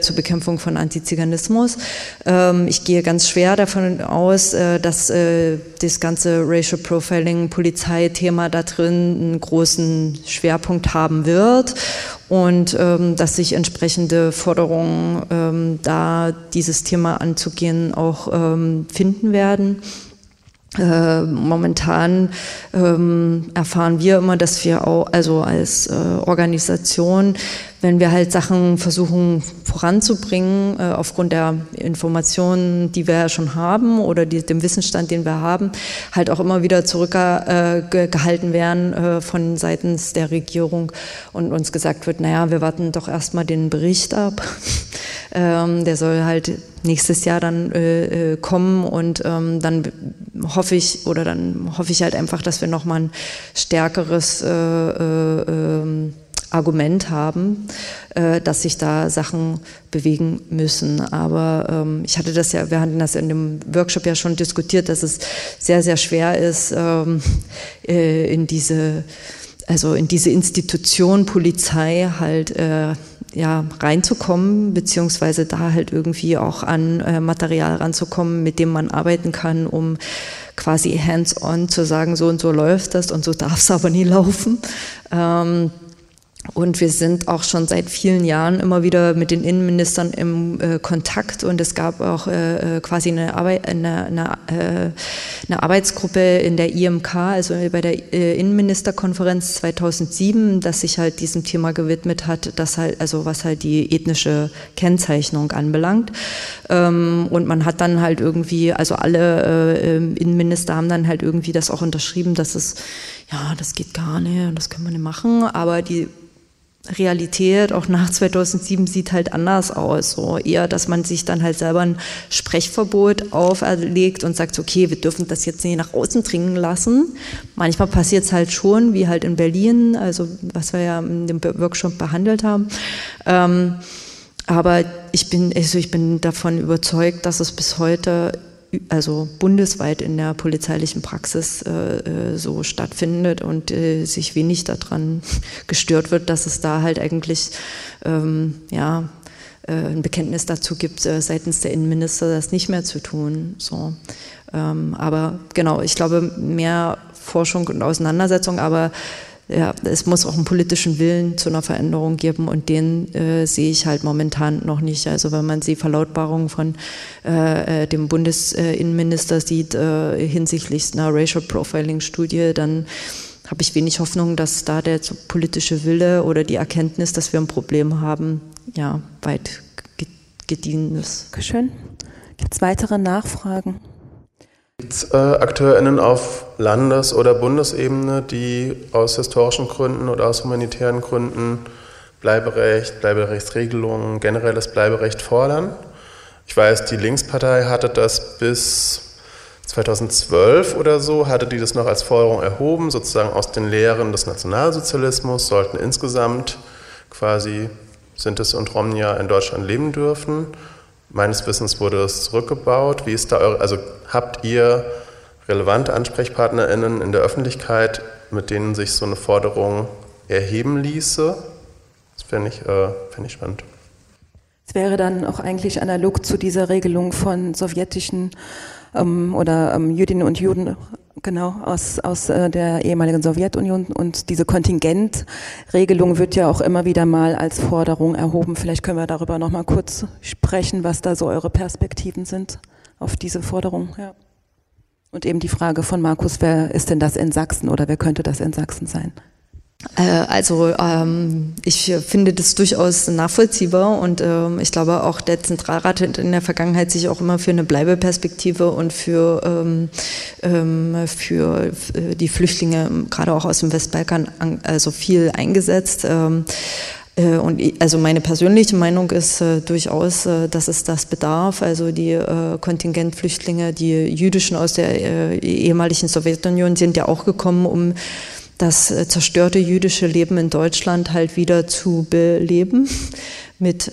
zur Bekämpfung von Antiziganismus. Ähm, ich gehe ganz schwer davon aus, äh, dass äh, das ganze Racial Profiling, Polizeithema da drin einen großen Schwerpunkt haben wird und ähm, dass sich entsprechende Forderungen, ähm, da dieses Thema anzugehen, auch ähm, finden werden. Äh, momentan ähm, erfahren wir immer, dass wir auch, also als äh, Organisation, wenn wir halt Sachen versuchen voranzubringen, äh, aufgrund der Informationen, die wir ja schon haben oder die, dem Wissensstand, den wir haben, halt auch immer wieder zurückgehalten werden äh, von seitens der Regierung und uns gesagt wird, naja, wir warten doch erstmal den Bericht ab. ähm, der soll halt nächstes Jahr dann äh, äh, kommen und ähm, dann hoffe ich oder dann hoffe ich halt einfach, dass wir nochmal ein stärkeres äh, äh, ähm, Argument haben, äh, dass sich da Sachen bewegen müssen. Aber ähm, ich hatte das ja, wir hatten das in dem Workshop ja schon diskutiert, dass es sehr, sehr schwer ist, ähm, äh, in diese, also in diese Institution Polizei halt äh, ja, reinzukommen, beziehungsweise da halt irgendwie auch an äh, Material ranzukommen, mit dem man arbeiten kann, um quasi hands-on zu sagen, so und so läuft das und so darf es aber nie laufen. Ähm, und wir sind auch schon seit vielen Jahren immer wieder mit den Innenministern im äh, Kontakt und es gab auch äh, äh quasi eine, Arbeit, eine, eine, äh, eine, Arbeitsgruppe in der IMK, also bei der äh, Innenministerkonferenz 2007, das sich halt diesem Thema gewidmet hat, das halt, also was halt die ethnische Kennzeichnung anbelangt. Ähm, und man hat dann halt irgendwie, also alle äh, Innenminister haben dann halt irgendwie das auch unterschrieben, dass es, ja, das geht gar nicht das können wir nicht machen, aber die Realität auch nach 2007 sieht halt anders aus. So eher, dass man sich dann halt selber ein Sprechverbot auferlegt und sagt, okay, wir dürfen das jetzt nicht nach außen dringen lassen. Manchmal passiert es halt schon, wie halt in Berlin, also was wir ja in dem Workshop behandelt haben. Ähm, aber ich bin, also ich bin davon überzeugt, dass es bis heute also bundesweit in der polizeilichen Praxis äh, äh, so stattfindet und äh, sich wenig daran gestört wird, dass es da halt eigentlich ähm, ja, äh, ein Bekenntnis dazu gibt, äh, seitens der Innenminister das nicht mehr zu tun. So. Ähm, aber genau, ich glaube, mehr Forschung und Auseinandersetzung, aber ja, es muss auch einen politischen Willen zu einer Veränderung geben und den äh, sehe ich halt momentan noch nicht. Also wenn man die Verlautbarung von äh, äh dem Bundesinnenminister sieht äh, hinsichtlich einer Racial Profiling Studie, dann habe ich wenig Hoffnung, dass da der politische Wille oder die Erkenntnis, dass wir ein Problem haben, ja, weit gediehen ist. Dankeschön. Gibt es weitere Nachfragen? Gibt es äh, AkteurInnen auf Landes- oder Bundesebene, die aus historischen Gründen oder aus humanitären Gründen Bleiberecht, Bleiberechtsregelungen, generelles Bleiberecht fordern? Ich weiß, die Linkspartei hatte das bis 2012 oder so, hatte die das noch als Forderung erhoben, sozusagen aus den Lehren des Nationalsozialismus sollten insgesamt quasi Sintes und Romnia in Deutschland leben dürfen. Meines Wissens wurde es zurückgebaut. Wie ist da eure, also habt ihr relevante AnsprechpartnerInnen in der Öffentlichkeit, mit denen sich so eine Forderung erheben ließe? Das fände ich, äh, fänd ich spannend. Es wäre dann auch eigentlich analog zu dieser Regelung von sowjetischen ähm, oder ähm, Jüdinnen und Juden Genau, aus, aus äh, der ehemaligen Sowjetunion. Und diese Kontingentregelung wird ja auch immer wieder mal als Forderung erhoben. Vielleicht können wir darüber noch mal kurz sprechen, was da so eure Perspektiven sind auf diese Forderung. Ja. Und eben die Frage von Markus, wer ist denn das in Sachsen oder wer könnte das in Sachsen sein? Äh, also ähm, ich finde das durchaus nachvollziehbar und ähm, ich glaube auch der Zentralrat hat in der Vergangenheit sich auch immer für eine Bleibeperspektive und für, ähm, für äh, die Flüchtlinge gerade auch aus dem Westbalkan also viel eingesetzt. Äh, und also meine persönliche Meinung ist äh, durchaus, äh, dass es das bedarf. Also die Kontingentflüchtlinge, die jüdischen aus der ehemaligen Sowjetunion sind ja auch gekommen, um das äh, zerstörte jüdische Leben in Deutschland halt wieder zu beleben mit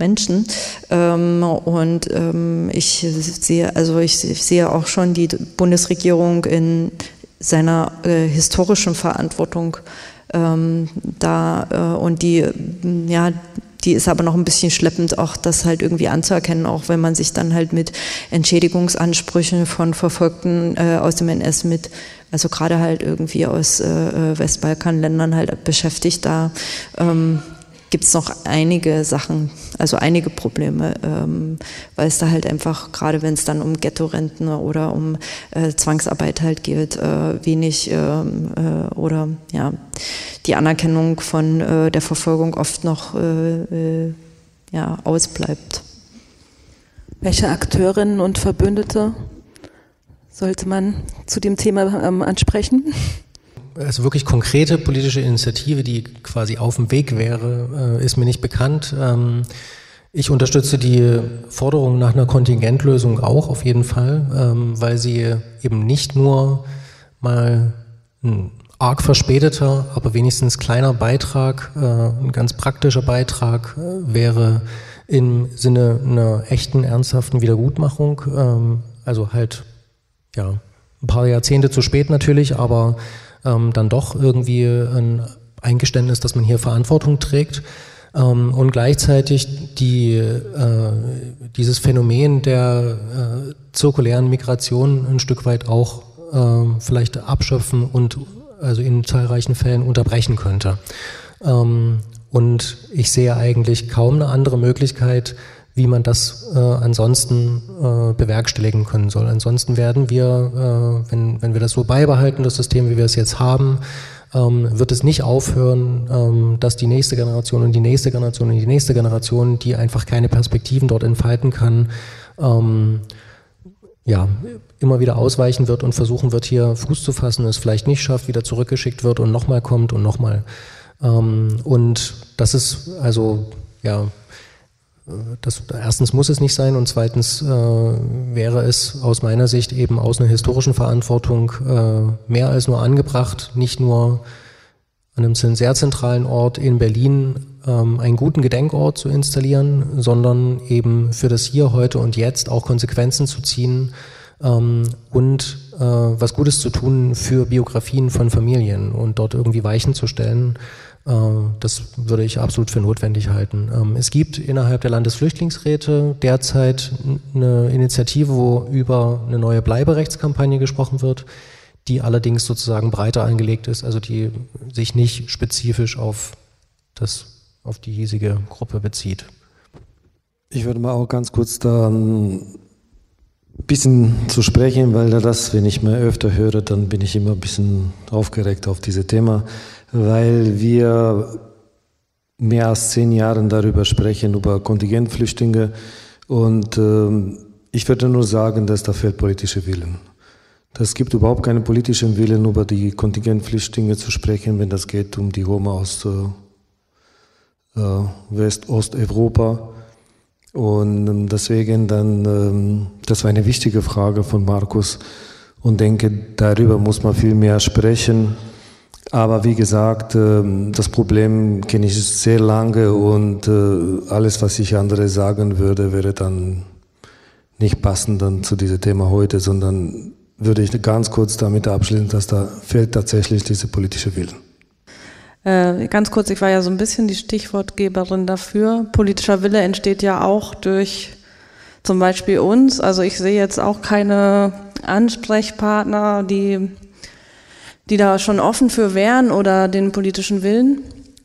Menschen. Ähm, und ähm, ich sehe, also ich sehe auch schon die Bundesregierung in seiner äh, historischen Verantwortung ähm, da äh, und die, ja, die ist aber noch ein bisschen schleppend, auch das halt irgendwie anzuerkennen, auch wenn man sich dann halt mit Entschädigungsansprüchen von Verfolgten äh, aus dem NS mit, also gerade halt irgendwie aus äh, äh Westbalkanländern halt beschäftigt, da ähm, gibt es noch einige Sachen, also einige Probleme, ähm, weil es da halt einfach, gerade wenn es dann um Ghetto-Renten oder um äh, Zwangsarbeit halt geht, äh, wenig ähm, äh, oder ja, die Anerkennung von äh, der Verfolgung oft noch äh, ja, ausbleibt. Welche Akteurinnen und Verbündete sollte man zu dem Thema ähm, ansprechen? also wirklich konkrete politische Initiative, die quasi auf dem Weg wäre, äh, ist mir nicht bekannt. Ähm, ich unterstütze die Forderung nach einer Kontingentlösung auch auf jeden Fall, ähm, weil sie eben nicht nur mal ein arg verspäteter, aber wenigstens kleiner Beitrag, äh, ein ganz praktischer Beitrag äh, wäre im Sinne einer echten, ernsthaften Wiedergutmachung. Ähm, also halt, ja, ein paar Jahrzehnte zu spät natürlich, aber ähm, dann doch irgendwie ein Eingeständnis, dass man hier Verantwortung trägt. Ähm, und gleichzeitig die, äh, dieses Phänomen der äh, zirkulären Migration ein Stück weit auch äh, vielleicht abschöpfen und also in zahlreichen Fällen unterbrechen könnte. Ähm, und ich sehe eigentlich kaum eine andere Möglichkeit, wie man das äh, ansonsten äh, bewerkstelligen können soll. Ansonsten werden wir, äh, wenn, wenn wir das so beibehalten, das System, wie wir es jetzt haben, ähm, wird es nicht aufhören, ähm, dass die nächste Generation und die nächste Generation und die nächste Generation, die einfach keine Perspektiven dort entfalten kann, ähm, ja, immer wieder ausweichen wird und versuchen wird, hier Fuß zu fassen, es vielleicht nicht schafft, wieder zurückgeschickt wird und nochmal kommt und nochmal. Ähm, und das ist also, ja, das, erstens muss es nicht sein und zweitens äh, wäre es aus meiner Sicht eben aus einer historischen Verantwortung äh, mehr als nur angebracht, nicht nur an einem sehr zentralen Ort in Berlin ähm, einen guten Gedenkort zu installieren, sondern eben für das Hier, heute und jetzt auch Konsequenzen zu ziehen ähm, und äh, was Gutes zu tun für Biografien von Familien und dort irgendwie Weichen zu stellen. äh, das würde ich absolut für notwendig halten. Ähm, es gibt innerhalb der Landesflüchtlingsräte derzeit eine Initiative, wo über eine neue Bleiberechtskampagne gesprochen wird, die allerdings sozusagen breiter angelegt ist, also die sich nicht spezifisch auf, das, auf die hiesige Gruppe bezieht. Ich würde mal auch ganz kurz da ein bisschen zu sprechen, weil das, wenn ich mal öfter höre, dann bin ich immer ein bisschen aufgeregt auf dieses Thema weil wir mehr als zehn Jahre darüber sprechen, über Kontingentflüchtlinge. Und äh, ich würde nur sagen, dass da fehlt politischer Willen. Es gibt überhaupt keinen politischen Willen, über die Kontingentflüchtlinge zu sprechen, wenn das geht um die Roma aus äh, äh West-Osteuropa. Und ähm, deswegen dann, ähm, das war eine wichtige Frage von Markus und denke, darüber muss man viel mehr sprechen. Aber wie gesagt, ähm, das Problem kenne ich sehr lange und äh, alles, was ich andere sagen würde, wäre dann nicht passend dann zu diesem Thema heute, sondern würde ich ganz kurz damit abschließen, dass da fehlt tatsächlich dieser politische Willen. Äh, ganz kurz, ich war ja so ein bisschen die Stichwortgeberin dafür. Politischer Wille entsteht ja auch durch zum Beispiel uns. Also ich sehe jetzt auch keine Ansprechpartner, die die da schon offen für wären oder den politischen Willen.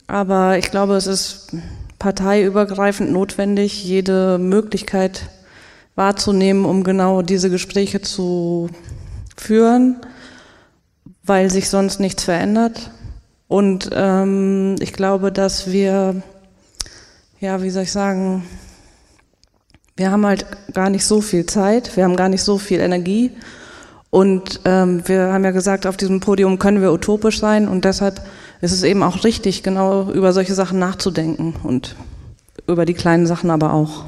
Aber ich glaube, es ist parteiübergreifend notwendig, jede Möglichkeit wahrzunehmen, um genau diese Gespräche zu führen, weil sich sonst nichts verändert. Und ähm, ich glaube, dass wir, ja, wie soll ich sagen, wir haben halt gar nicht so viel Zeit, wir haben gar nicht so viel Energie und ähm, wir haben ja gesagt, auf diesem Podium können wir utopisch sein und deshalb es ist eben auch richtig, genau über solche Sachen nachzudenken und über die kleinen Sachen aber auch.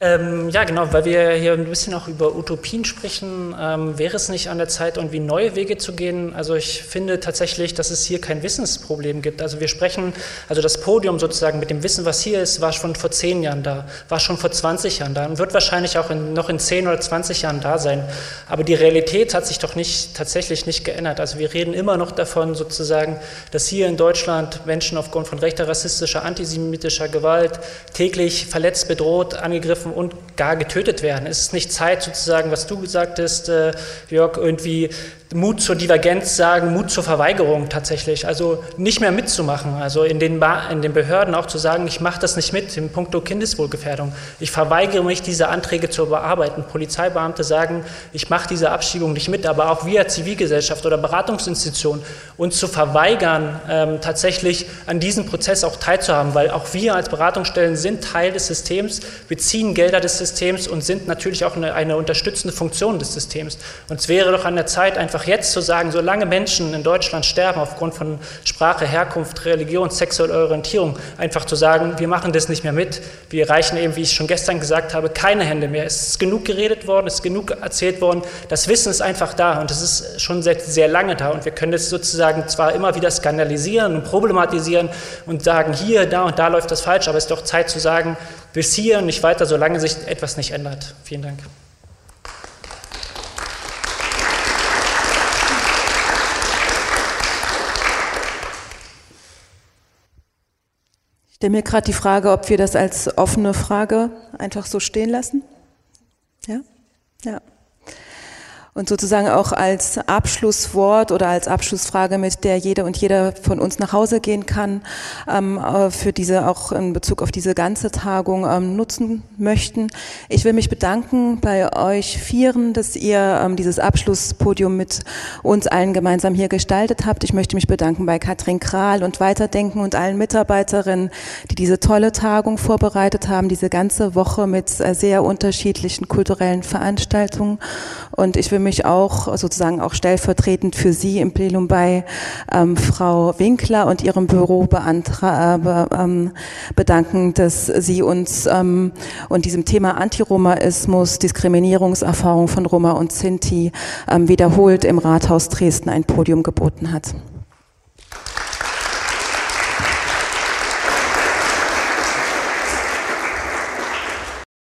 Ähm, ja, genau, weil wir hier ein bisschen auch über Utopien sprechen, ähm, wäre es nicht an der Zeit, irgendwie neue Wege zu gehen? Also ich finde tatsächlich, dass es hier kein Wissensproblem gibt. Also wir sprechen, also das Podium sozusagen mit dem Wissen, was hier ist, war schon vor zehn Jahren da, war schon vor 20 Jahren da und wird wahrscheinlich auch in, noch in 10 oder 20 Jahren da sein. Aber die Realität hat sich doch nicht, tatsächlich nicht geändert. Also wir reden immer noch davon sozusagen, dass hier in Deutschland Menschen aufgrund von rechter, rassistischer, antisemitischer Gewalt täglich verletzt, bedroht, angegriffen, angegriffen und gar getötet werden. Es ist nicht Zeit, sozusagen, was du gesagt hast, äh, Jörg, irgendwie Mut zur Divergenz sagen, Mut zur Verweigerung tatsächlich, also nicht mehr mitzumachen, also in den, in den Behörden auch zu sagen, ich mache das nicht mit im Punkto Kindeswohlgefährdung. Ich verweigere mich, diese Anträge zu bearbeiten. Polizeibeamte sagen, ich mache diese Abschiebung nicht mit, aber auch wir Zivilgesellschaft oder Beratungsinstitution uns zu verweigern, ähm, tatsächlich an diesem Prozess auch teilzuhaben, weil auch wir als Beratungsstellen sind Teil des Systems, beziehen Gelder des Systems und sind natürlich auch eine, eine unterstützende Funktion des Systems. Und es wäre doch an der Zeit, einfach einfach jetzt zu sagen, solange Menschen in Deutschland sterben aufgrund von Sprache, Herkunft, Religion, sexueller Orientierung, einfach zu sagen, wir machen das nicht mehr mit. Wir reichen eben, wie ich schon gestern gesagt habe, keine Hände mehr. Es ist genug geredet worden, es ist genug erzählt worden. Das Wissen ist einfach da und es ist schon sehr, sehr lange da. Und wir können das sozusagen zwar immer wieder skandalisieren und problematisieren und sagen, hier, da und da läuft das falsch, aber es ist doch Zeit zu sagen, bis hier und nicht weiter, solange sich etwas nicht ändert. Vielen Dank. Stelle mir gerade die Frage, ob wir das als offene Frage einfach so stehen lassen. Ja? Ja und sozusagen auch als Abschlusswort oder als Abschlussfrage, mit der jeder und jeder von uns nach Hause gehen kann, ähm, äh, für diese auch in Bezug auf diese ganze Tagung ähm, nutzen möchten. Ich will mich bedanken bei euch Vieren, dass ihr ähm, dieses Abschlusspodium mit uns allen gemeinsam hier gestaltet habt. Ich möchte mich bedanken bei Katrin Kral und Weiterdenken und allen Mitarbeiterinnen, die diese tolle Tagung vorbereitet haben, diese ganze Woche mit äh, sehr unterschiedlichen kulturellen Veranstaltungen. Und ich will mich auch sozusagen auch stellvertretend für Sie im Plenum bei ähm, Frau Winkler und ihrem Büro beantra äh, ähm, bedanken, dass Sie uns ähm, und diesem Thema Antiromaismus, Diskriminierungserfahrung von Roma und Sinti ähm, wiederholt im Rathaus Dresden ein Podium geboten hat.